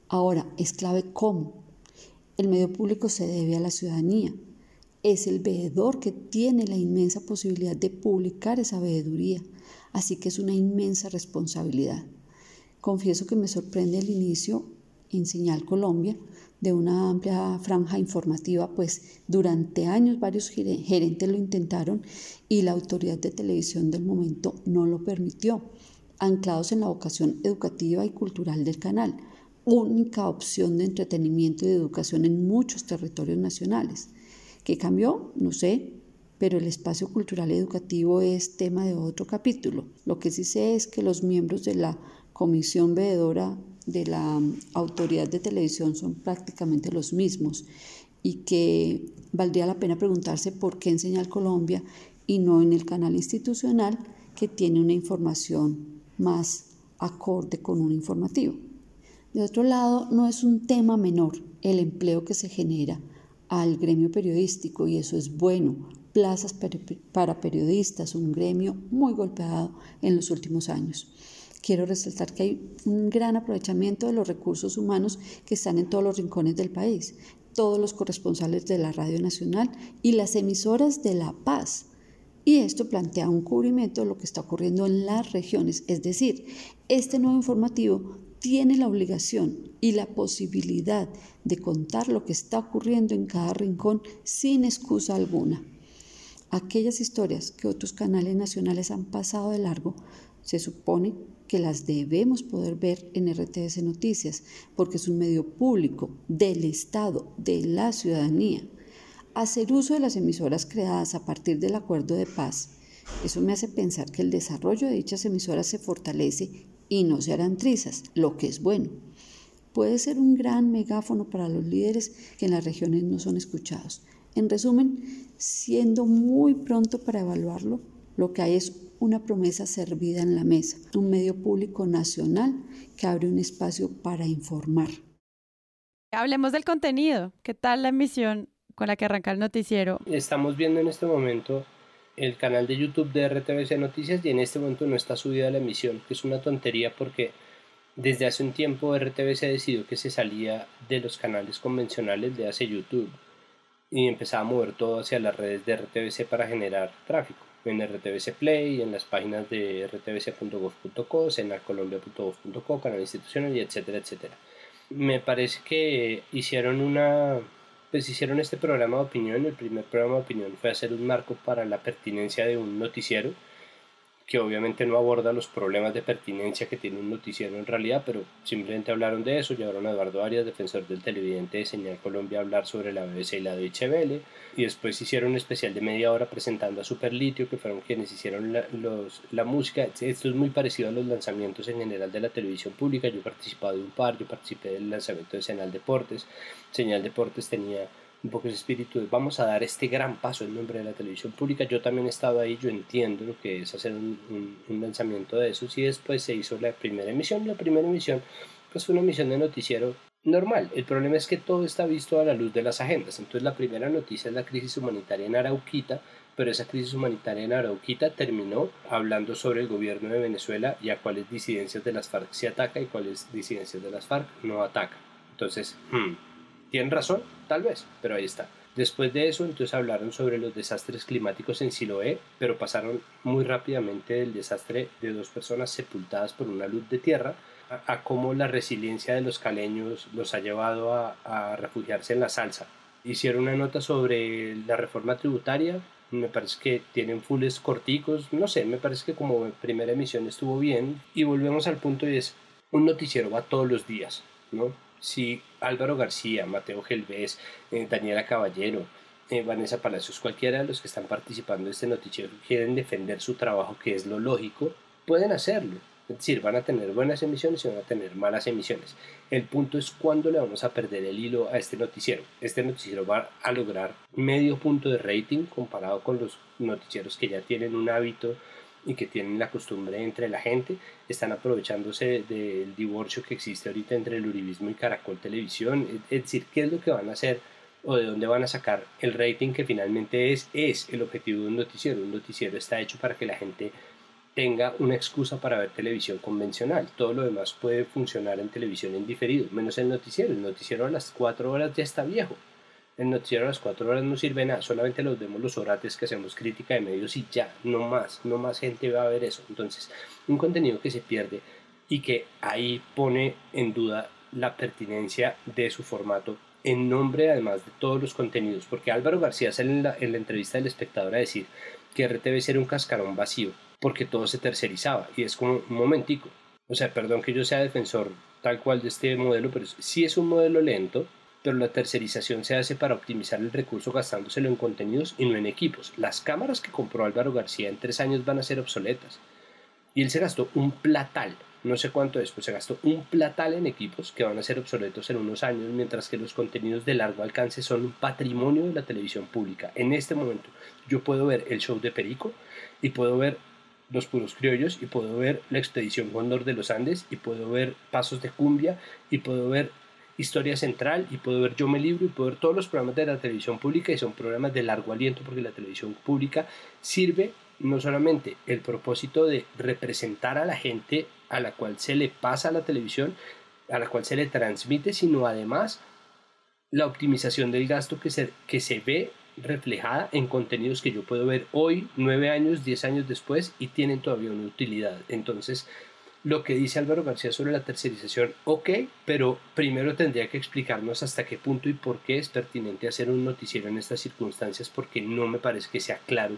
Ahora, es clave cómo. El medio público se debe a la ciudadanía. Es el veedor que tiene la inmensa posibilidad de publicar esa veeduría, así que es una inmensa responsabilidad. Confieso que me sorprende el inicio en Señal Colombia de una amplia franja informativa, pues durante años varios gerentes lo intentaron y la autoridad de televisión del momento no lo permitió, anclados en la vocación educativa y cultural del canal única opción de entretenimiento y de educación en muchos territorios nacionales. ¿Qué cambió? No sé, pero el espacio cultural educativo es tema de otro capítulo. Lo que sí sé es que los miembros de la comisión veedora de la autoridad de televisión son prácticamente los mismos y que valdría la pena preguntarse por qué en Señal Colombia y no en el canal institucional que tiene una información más acorde con un informativo. De otro lado, no es un tema menor el empleo que se genera al gremio periodístico y eso es bueno. Plazas para periodistas, un gremio muy golpeado en los últimos años. Quiero resaltar que hay un gran aprovechamiento de los recursos humanos que están en todos los rincones del país, todos los corresponsales de la Radio Nacional y las emisoras de La Paz. Y esto plantea un cubrimiento de lo que está ocurriendo en las regiones, es decir, este nuevo informativo tiene la obligación y la posibilidad de contar lo que está ocurriendo en cada rincón sin excusa alguna. Aquellas historias que otros canales nacionales han pasado de largo, se supone que las debemos poder ver en RTS Noticias, porque es un medio público del Estado, de la ciudadanía. Hacer uso de las emisoras creadas a partir del acuerdo de paz, eso me hace pensar que el desarrollo de dichas emisoras se fortalece y no se harán trizas, lo que es bueno. Puede ser un gran megáfono para los líderes que en las regiones no son escuchados. En resumen, siendo muy pronto para evaluarlo, lo que hay es una promesa servida en la mesa, un medio público nacional que abre un espacio para informar. Hablemos del contenido. ¿Qué tal la emisión con la que arranca el noticiero? Estamos viendo en este momento el canal de YouTube de RTBC Noticias y en este momento no está subida la emisión, que es una tontería porque desde hace un tiempo RTBC decidió que se salía de los canales convencionales de hace YouTube y empezaba a mover todo hacia las redes de RTBC para generar tráfico en RTBC Play, en las páginas de rtbc.gov.co, senalcolombia.gov.co, canal institucional y etcétera, etcétera. Me parece que hicieron una pues hicieron este programa de opinión. El primer programa de opinión fue hacer un marco para la pertinencia de un noticiero que obviamente no aborda los problemas de pertinencia que tiene un noticiero en realidad, pero simplemente hablaron de eso, llevaron a Eduardo Arias, defensor del televidente de Señal Colombia, a hablar sobre la BBC y la Deutsche Welle, y después hicieron un especial de media hora presentando a Superlitio, que fueron quienes hicieron la, los, la música. Esto es muy parecido a los lanzamientos en general de la televisión pública, yo he participado de un par, yo participé del lanzamiento de Señal Deportes, Señal Deportes tenía un poco ese espíritu de vamos a dar este gran paso en nombre de la televisión pública. Yo también he estado ahí, yo entiendo lo que es hacer un, un, lanzamiento de eso. Y después se hizo la primera emisión. La primera emisión pues fue una emisión de noticiero normal. El problema es que todo está visto a la luz de las agendas. Entonces la primera noticia es la crisis humanitaria en Arauquita, pero esa crisis humanitaria en Arauquita terminó hablando sobre el gobierno de Venezuela y a cuáles disidencias de las FARC se ataca y cuáles disidencias de las FARC no ataca. Entonces, hmm, ¿Tienen razón? Tal vez, pero ahí está. Después de eso, entonces hablaron sobre los desastres climáticos en Siloé, pero pasaron muy rápidamente del desastre de dos personas sepultadas por una luz de tierra a, cómo la resiliencia de los caleños los ha llevado a, refugiarse en la salsa. Hicieron una nota sobre la reforma tributaria, me parece que tienen fulles corticos, no sé, me parece que como primera emisión estuvo bien. Y volvemos al punto y es, un noticiero va todos los días, ¿no? Si Álvaro García, Mateo Gelbés, eh, Daniela Caballero, eh, Vanessa Palacios, cualquiera de los que están participando en este noticiero quieren defender su trabajo, que es lo lógico, pueden hacerlo. Es decir, van a tener buenas emisiones y van a tener malas emisiones. El punto es cuándo le vamos a perder el hilo a este noticiero. Este noticiero va a lograr medio punto de rating comparado con los noticieros que ya tienen un hábito y que tienen la costumbre entre la gente, están aprovechándose del divorcio que existe ahorita entre el uribismo y Caracol Televisión, es decir, qué es lo que van a hacer o de dónde van a sacar el rating que finalmente es, es el objetivo de un noticiero. Un noticiero está hecho para que la gente tenga una excusa para ver televisión convencional. Todo lo demás puede funcionar en televisión en diferido, menos el noticiero. El noticiero a las 4 horas ya está viejo el noticiero las 4 horas no sirve nada, solamente los vemos los orates que hacemos crítica de medios y ya, no más, no más gente va a ver eso. Entonces, un contenido que se pierde y que ahí pone en duda la pertinencia de su formato en nombre además de todos los contenidos, porque Álvaro García sale en la, en la entrevista del espectador a decir que RTV era un cascarón vacío, porque todo se tercerizaba, y es como un momentico, o sea, perdón que yo sea defensor tal cual de este modelo, pero sí es un modelo lento, pero la tercerización se hace para optimizar el recurso gastándoselo en contenidos y no en equipos. Las cámaras que compró Álvaro García en tres años van a ser obsoletas. Y él se gastó un platal no sé cuánto es, pues se gastó un platal en equipos que van a ser obsoletos en unos años, mientras que los contenidos de largo alcance son un patrimonio de la televisión pública. En este momento yo puedo ver el show de Perico y puedo ver los puros criollos y puedo ver la expedición Gondor de los Andes y puedo ver Pasos de Cumbia y puedo ver Historia Central y puedo ver Yo me libro y puedo ver todos los programas de la televisión pública y son programas de largo aliento porque la televisión pública sirve no solamente el propósito de representar a la gente a la cual se le pasa la televisión, a la cual se le transmite, sino además la optimización del gasto que se, que se ve reflejada en contenidos que yo puedo ver hoy, nueve años, diez años después y tienen todavía una utilidad. Entonces, lo que dice Álvaro García sobre la tercerización, ok, pero primero tendría que explicarnos hasta qué punto y por qué es pertinente hacer un noticiero en estas circunstancias, porque no me parece que sea claro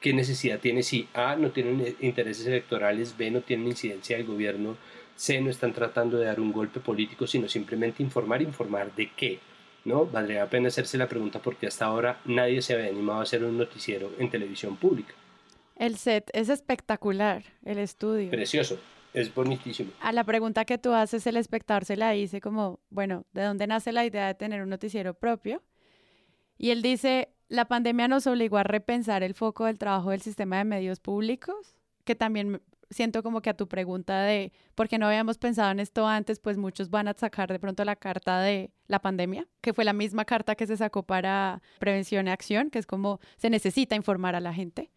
qué necesidad tiene si A no tienen intereses electorales, B no tienen incidencia del gobierno, C no están tratando de dar un golpe político, sino simplemente informar, informar de qué. ¿no? Valdría la pena hacerse la pregunta porque hasta ahora nadie se había animado a hacer un noticiero en televisión pública. El set es espectacular, el estudio. Precioso, es bonitísimo. A la pregunta que tú haces, el espectador se la dice como, bueno, ¿de dónde nace la idea de tener un noticiero propio? Y él dice, la pandemia nos obligó a repensar el foco del trabajo del sistema de medios públicos, que también siento como que a tu pregunta de por qué no habíamos pensado en esto antes, pues muchos van a sacar de pronto la carta de la pandemia, que fue la misma carta que se sacó para prevención y acción, que es como se necesita informar a la gente.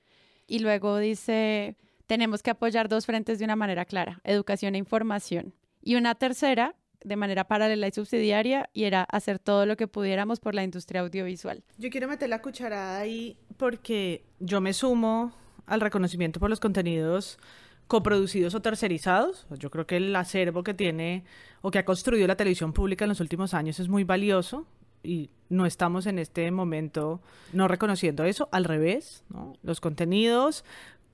Y luego dice, tenemos que apoyar dos frentes de una manera clara, educación e información. Y una tercera, de manera paralela y subsidiaria, y era hacer todo lo que pudiéramos por la industria audiovisual. Yo quiero meter la cucharada ahí porque yo me sumo al reconocimiento por los contenidos coproducidos o tercerizados. Yo creo que el acervo que tiene o que ha construido la televisión pública en los últimos años es muy valioso y no estamos en este momento no reconociendo eso, al revés, los contenidos,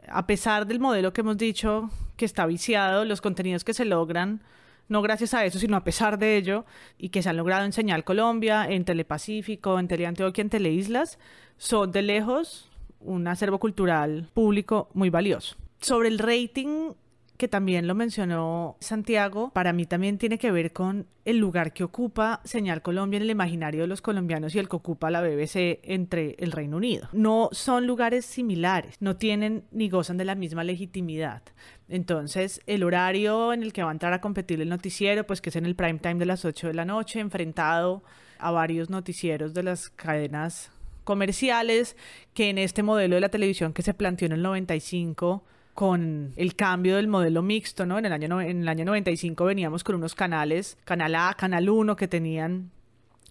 a pesar del modelo que hemos dicho que está viciado, los contenidos que se logran, no gracias a eso, sino a pesar de ello, y que se han logrado en Señal Colombia, en Telepacífico, en Teleantioquia, en Teleislas, son de lejos un acervo cultural público muy valioso. Sobre el rating, que también lo mencionó Santiago, para mí también tiene que ver con el lugar que ocupa Señal Colombia en el imaginario de los colombianos y el que ocupa la BBC entre el Reino Unido. No son lugares similares, no tienen ni gozan de la misma legitimidad. Entonces, el horario en el que va a entrar a competir el noticiero, pues que es en el prime time de las 8 de la noche, enfrentado a varios noticieros de las cadenas comerciales, que en este modelo de la televisión que se planteó en el 95 con el cambio del modelo mixto, ¿no? En el año, en el año 95 veníamos con unos canales, Canal A, Canal 1, que tenían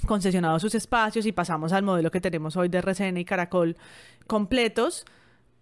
concesionados sus espacios y pasamos al modelo que tenemos hoy de RCN y Caracol completos,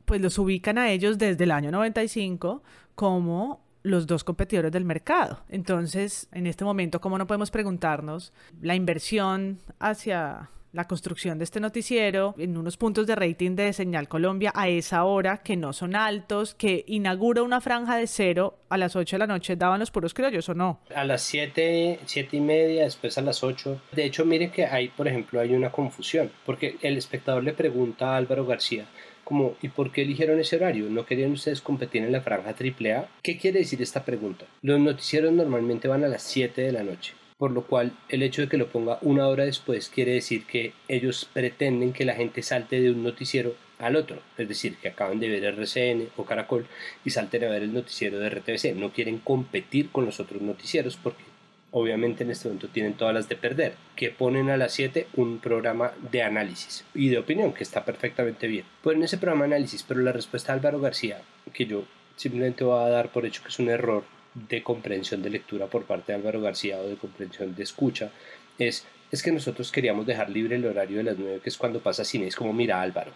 pues los ubican a ellos desde el año 95 como los dos competidores del mercado. Entonces, en este momento, ¿cómo no podemos preguntarnos la inversión hacia la construcción de este noticiero en unos puntos de rating de Señal Colombia a esa hora que no son altos, que inaugura una franja de cero a las 8 de la noche, ¿daban los puros criollos o no? A las 7, 7 y media, después a las 8. De hecho, mire que hay, por ejemplo, hay una confusión, porque el espectador le pregunta a Álvaro García, como, ¿y por qué eligieron ese horario? ¿No querían ustedes competir en la franja AAA? ¿Qué quiere decir esta pregunta? Los noticieros normalmente van a las 7 de la noche por lo cual el hecho de que lo ponga una hora después quiere decir que ellos pretenden que la gente salte de un noticiero al otro, es decir, que acaban de ver RCN o Caracol y salten a ver el noticiero de RTBC, no quieren competir con los otros noticieros porque obviamente en este momento tienen todas las de perder, que ponen a las 7 un programa de análisis y de opinión que está perfectamente bien. Ponen ese programa de análisis, pero la respuesta de Álvaro García, que yo simplemente voy a dar por hecho que es un error de comprensión de lectura por parte de Álvaro García o de comprensión de escucha es, es que nosotros queríamos dejar libre el horario de las 9, que es cuando pasa cine. Es como, mira Álvaro,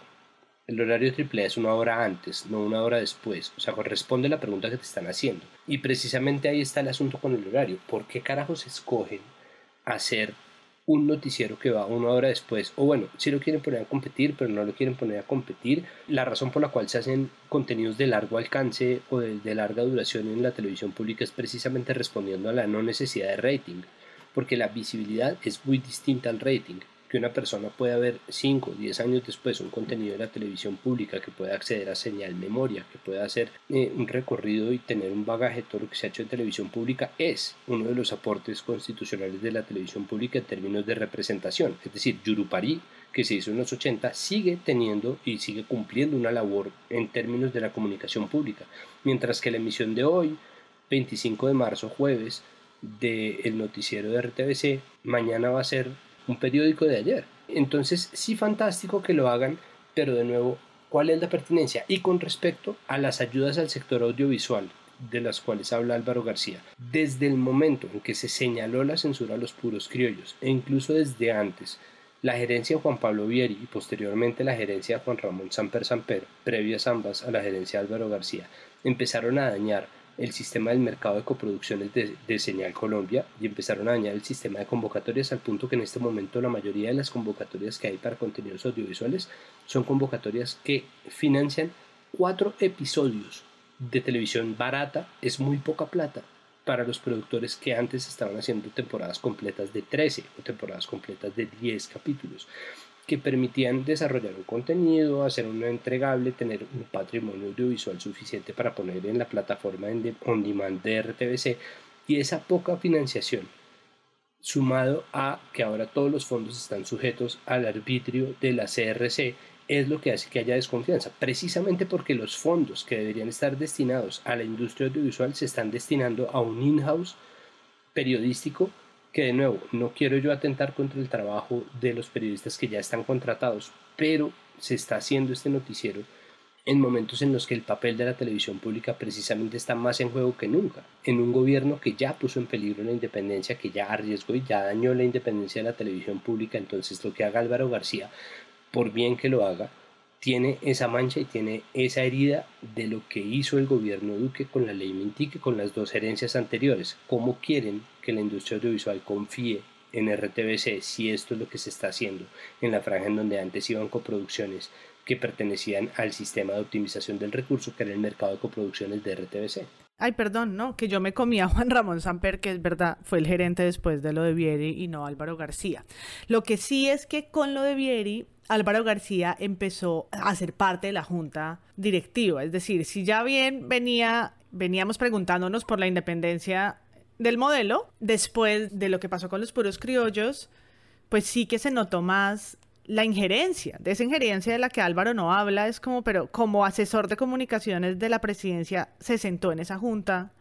el horario triple es una hora antes, no una hora después. O sea, corresponde a la pregunta que te están haciendo. Y precisamente ahí está el asunto con el horario. ¿Por qué carajos escogen hacer un noticiero que va una hora después, o bueno, si lo quieren poner a competir, pero no lo quieren poner a competir, la razón por la cual se hacen contenidos de largo alcance o de, larga duración en la televisión pública es precisamente respondiendo a la no necesidad de rating, porque la visibilidad es muy distinta al rating. Que una persona pueda ver 5 o 10 años después un contenido de la televisión pública, que pueda acceder a señal memoria, que pueda hacer eh, un recorrido y tener un bagaje todo lo que se ha hecho en televisión pública, es uno de los aportes constitucionales de la televisión pública en términos de representación. Es decir, Yurupari, que se hizo en los 80, sigue teniendo y sigue cumpliendo una labor en términos de la comunicación pública, mientras que la emisión de hoy, 25 de marzo, jueves, del noticiero de RTBC, mañana va a ser un periódico de ayer. Entonces, sí fantástico que lo hagan, pero de nuevo, ¿cuál es la pertinencia? Y con respecto a las ayudas al sector audiovisual, de las cuales habla Álvaro García, desde el momento en que se señaló la censura a los puros criollos, e incluso desde antes, la gerencia de Juan Pablo Vieri y posteriormente la gerencia de Juan Ramón Samper Samper, previas ambas a la gerencia de Álvaro García, empezaron a dañar el sistema del mercado de coproducciones de, Señal Colombia y empezaron a dañar el sistema de convocatorias al punto que en este momento la mayoría de las convocatorias que hay para contenidos audiovisuales son convocatorias que financian cuatro episodios de televisión barata, es muy poca plata para los productores que antes estaban haciendo temporadas completas de 13 o temporadas completas de 10 capítulos que permitían desarrollar un contenido, hacer uno entregable, tener un patrimonio audiovisual suficiente para poner en la plataforma on demand de RTBC y esa poca financiación sumado a que ahora todos los fondos están sujetos al arbitrio de la CRC es lo que hace que haya desconfianza, precisamente porque los fondos que deberían estar destinados a la industria audiovisual se están destinando a un in-house periodístico que de nuevo, no quiero yo atentar contra el trabajo de los periodistas que ya están contratados, pero se está haciendo este noticiero en momentos en los que el papel de la televisión pública precisamente está más en juego que nunca, en un gobierno que ya puso en peligro la independencia, que ya arriesgó y ya dañó la independencia de la televisión pública, entonces lo que haga Álvaro García, por bien que lo haga, tiene esa mancha y tiene esa herida de lo que hizo el gobierno Duque con la ley Mintique, con las dos herencias anteriores. ¿Cómo quieren que la industria audiovisual confíe en RTBC si esto es lo que se está haciendo en la franja en donde antes iban coproducciones que pertenecían al sistema de optimización del recurso que era el mercado de coproducciones de RTBC? Ay, perdón, no, que yo me comía a Juan Ramón Samper, que es verdad, fue el gerente después de lo de Vieri y no Álvaro García. Lo que sí es que con lo de Vieri Álvaro García empezó a ser parte de la junta directiva. Es decir, si ya bien venía, veníamos preguntándonos por la independencia del modelo, después de lo que pasó con los puros criollos, pues sí que se notó más la injerencia, de esa injerencia de la que Álvaro no habla, es como, pero como asesor de comunicaciones de la presidencia se sentó en esa junta,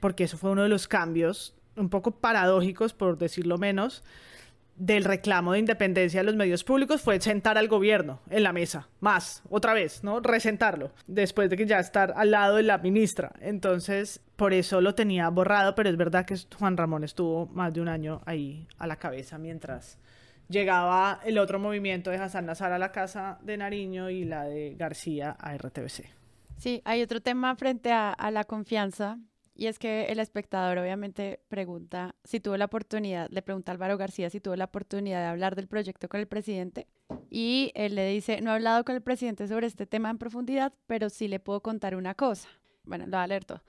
porque eso fue uno de los cambios un poco paradójicos, por decirlo menos, del reclamo de independencia de los medios públicos fue sentar al gobierno en la mesa, más, otra vez, ¿no? Resentarlo, después de que ya estar al lado de la ministra. Entonces, por eso lo tenía borrado, pero es verdad que Juan Ramón estuvo más de un año ahí a la cabeza mientras llegaba el otro movimiento de Hassan Nazar a la Casa de Nariño y la de García a RTBC. Sí, hay otro tema frente a, la confianza y es que el espectador obviamente pregunta si tuvo la oportunidad, le pregunta Álvaro García si tuvo la oportunidad de hablar del proyecto con el presidente. Y él le dice, no he hablado con el presidente sobre este tema en profundidad, pero sí le puedo contar una cosa. Bueno, lo alerto.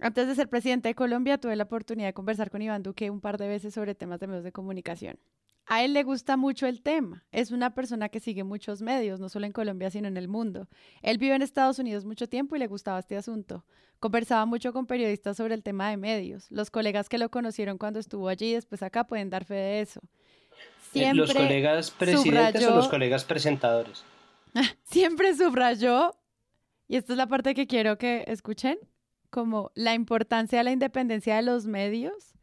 Antes de ser presidente de Colombia, tuve la oportunidad de conversar con Iván Duque un par de veces sobre temas de medios de comunicación. A él le gusta mucho el tema. Es una persona que sigue muchos medios, no solo en Colombia, sino en el mundo. Él vive en Estados Unidos mucho tiempo y le gustaba este asunto. Conversaba mucho con periodistas sobre el tema de medios. Los colegas que lo conocieron cuando estuvo allí y después acá pueden dar fe de eso. Siempre ¿Los colegas presidentes o los colegas presentadores? Siempre subrayó, y esta es la parte que quiero que escuchen, como la importancia de la independencia de los medios.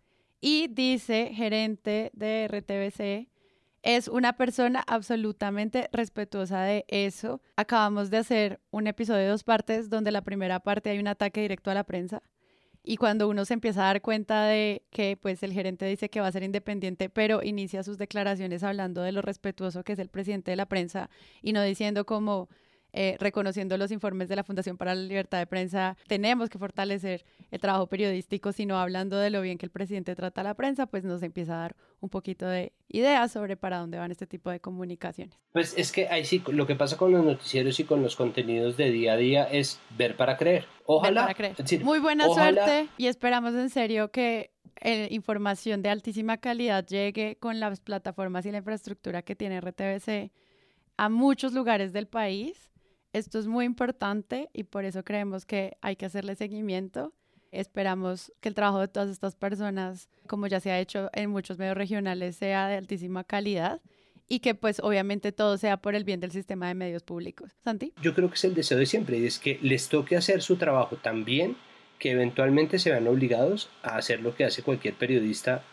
Y dice, gerente de RTBC, es una persona absolutamente respetuosa de eso. Acabamos de hacer un episodio de dos partes donde la primera parte hay un ataque directo a la prensa. Y cuando uno se empieza a dar cuenta de que pues el gerente dice que va a ser independiente, pero inicia sus declaraciones hablando de lo respetuoso que es el presidente de la prensa y no diciendo como eh, reconociendo los informes de la Fundación para la Libertad de Prensa, tenemos que fortalecer el trabajo periodístico, sino hablando de lo bien que el presidente trata a la prensa, pues nos empieza a dar un poquito de ideas sobre para dónde van este tipo de comunicaciones. Pues es que ahí sí, lo que pasa con los noticieros y con los contenidos de día a día es ver para creer. Ojalá. Muy buena suerte y esperamos en serio que eh, información de altísima calidad llegue con las plataformas y la infraestructura que tiene RTBC a muchos lugares del país. Esto es muy importante y por eso creemos que hay que hacerle seguimiento. Esperamos que el trabajo de todas estas personas, como ya se ha hecho en muchos medios regionales, sea de altísima calidad y que pues obviamente todo sea por el bien del sistema de medios públicos. Santi. Yo creo que es el deseo de siempre y es que les toque hacer su trabajo tan bien que eventualmente se vean obligados a hacer lo que hace cualquier periodista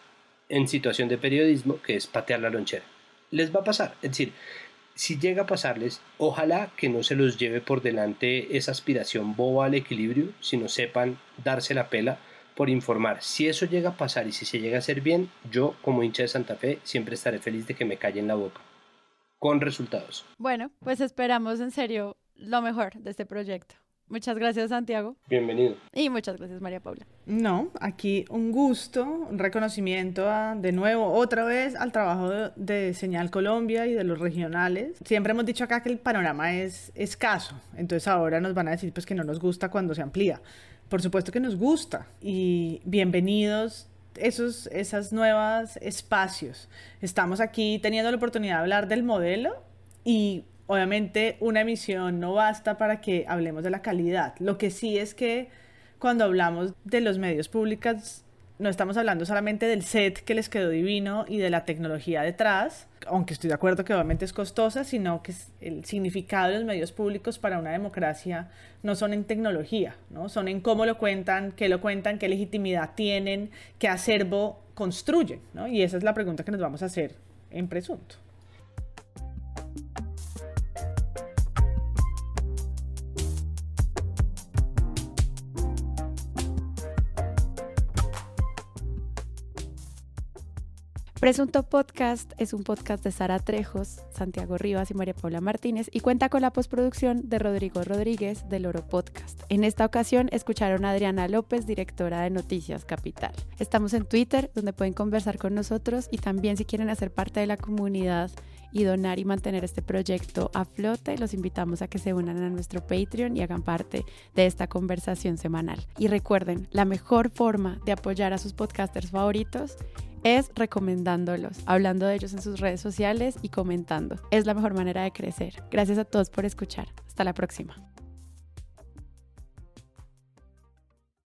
en situación de periodismo, que es patear la lonchera. Les va a pasar. Es decir, si llega a pasarles, ojalá que no se los lleve por delante esa aspiración boba al equilibrio, sino sepan darse la pela por informar. Si eso llega a pasar y si se llega a hacer bien, yo como hincha de Santa Fe siempre estaré feliz de que me callen la boca. Con resultados. Bueno, pues esperamos en serio lo mejor de este proyecto. Muchas gracias, Santiago. Bienvenido. Y muchas gracias, María Paula. No, aquí un gusto, un reconocimiento de nuevo, otra vez, al trabajo de, de, Señal Colombia y de los regionales. Siempre hemos dicho acá que el panorama es escaso, entonces ahora nos van a decir pues que no nos gusta cuando se amplía. Por supuesto que nos gusta y bienvenidos esos esas nuevos espacios. Estamos aquí teniendo la oportunidad de hablar del modelo y obviamente una emisión no basta para que hablemos de la calidad. Lo que sí es que cuando hablamos de los medios públicos no estamos hablando solamente del set que les quedó divino y de la tecnología detrás, aunque estoy de acuerdo que obviamente es costosa, sino que el significado de los medios públicos para una democracia no son en tecnología, ¿no? son en cómo lo cuentan, qué lo cuentan, qué legitimidad tienen, qué acervo construyen. ¿no? Y esa es la pregunta que nos vamos a hacer en presunto. Presunto Podcast es un podcast de Sara Trejos, Santiago Rivas y María Paula Martínez y cuenta con la postproducción de Rodrigo Rodríguez del Oro Podcast. En esta ocasión escucharon a Adriana López, directora de Noticias Capital. Estamos en Twitter, donde pueden conversar con nosotros y también si quieren hacer parte de la comunidad y donar y mantener este proyecto a flote, los invitamos a que se unan a nuestro Patreon y hagan parte de esta conversación semanal. Y recuerden, la mejor forma de apoyar a sus podcasters favoritos es recomendándolos, hablando de ellos en sus redes sociales y comentando. Es la mejor manera de crecer. Gracias a todos por escuchar. Hasta la próxima.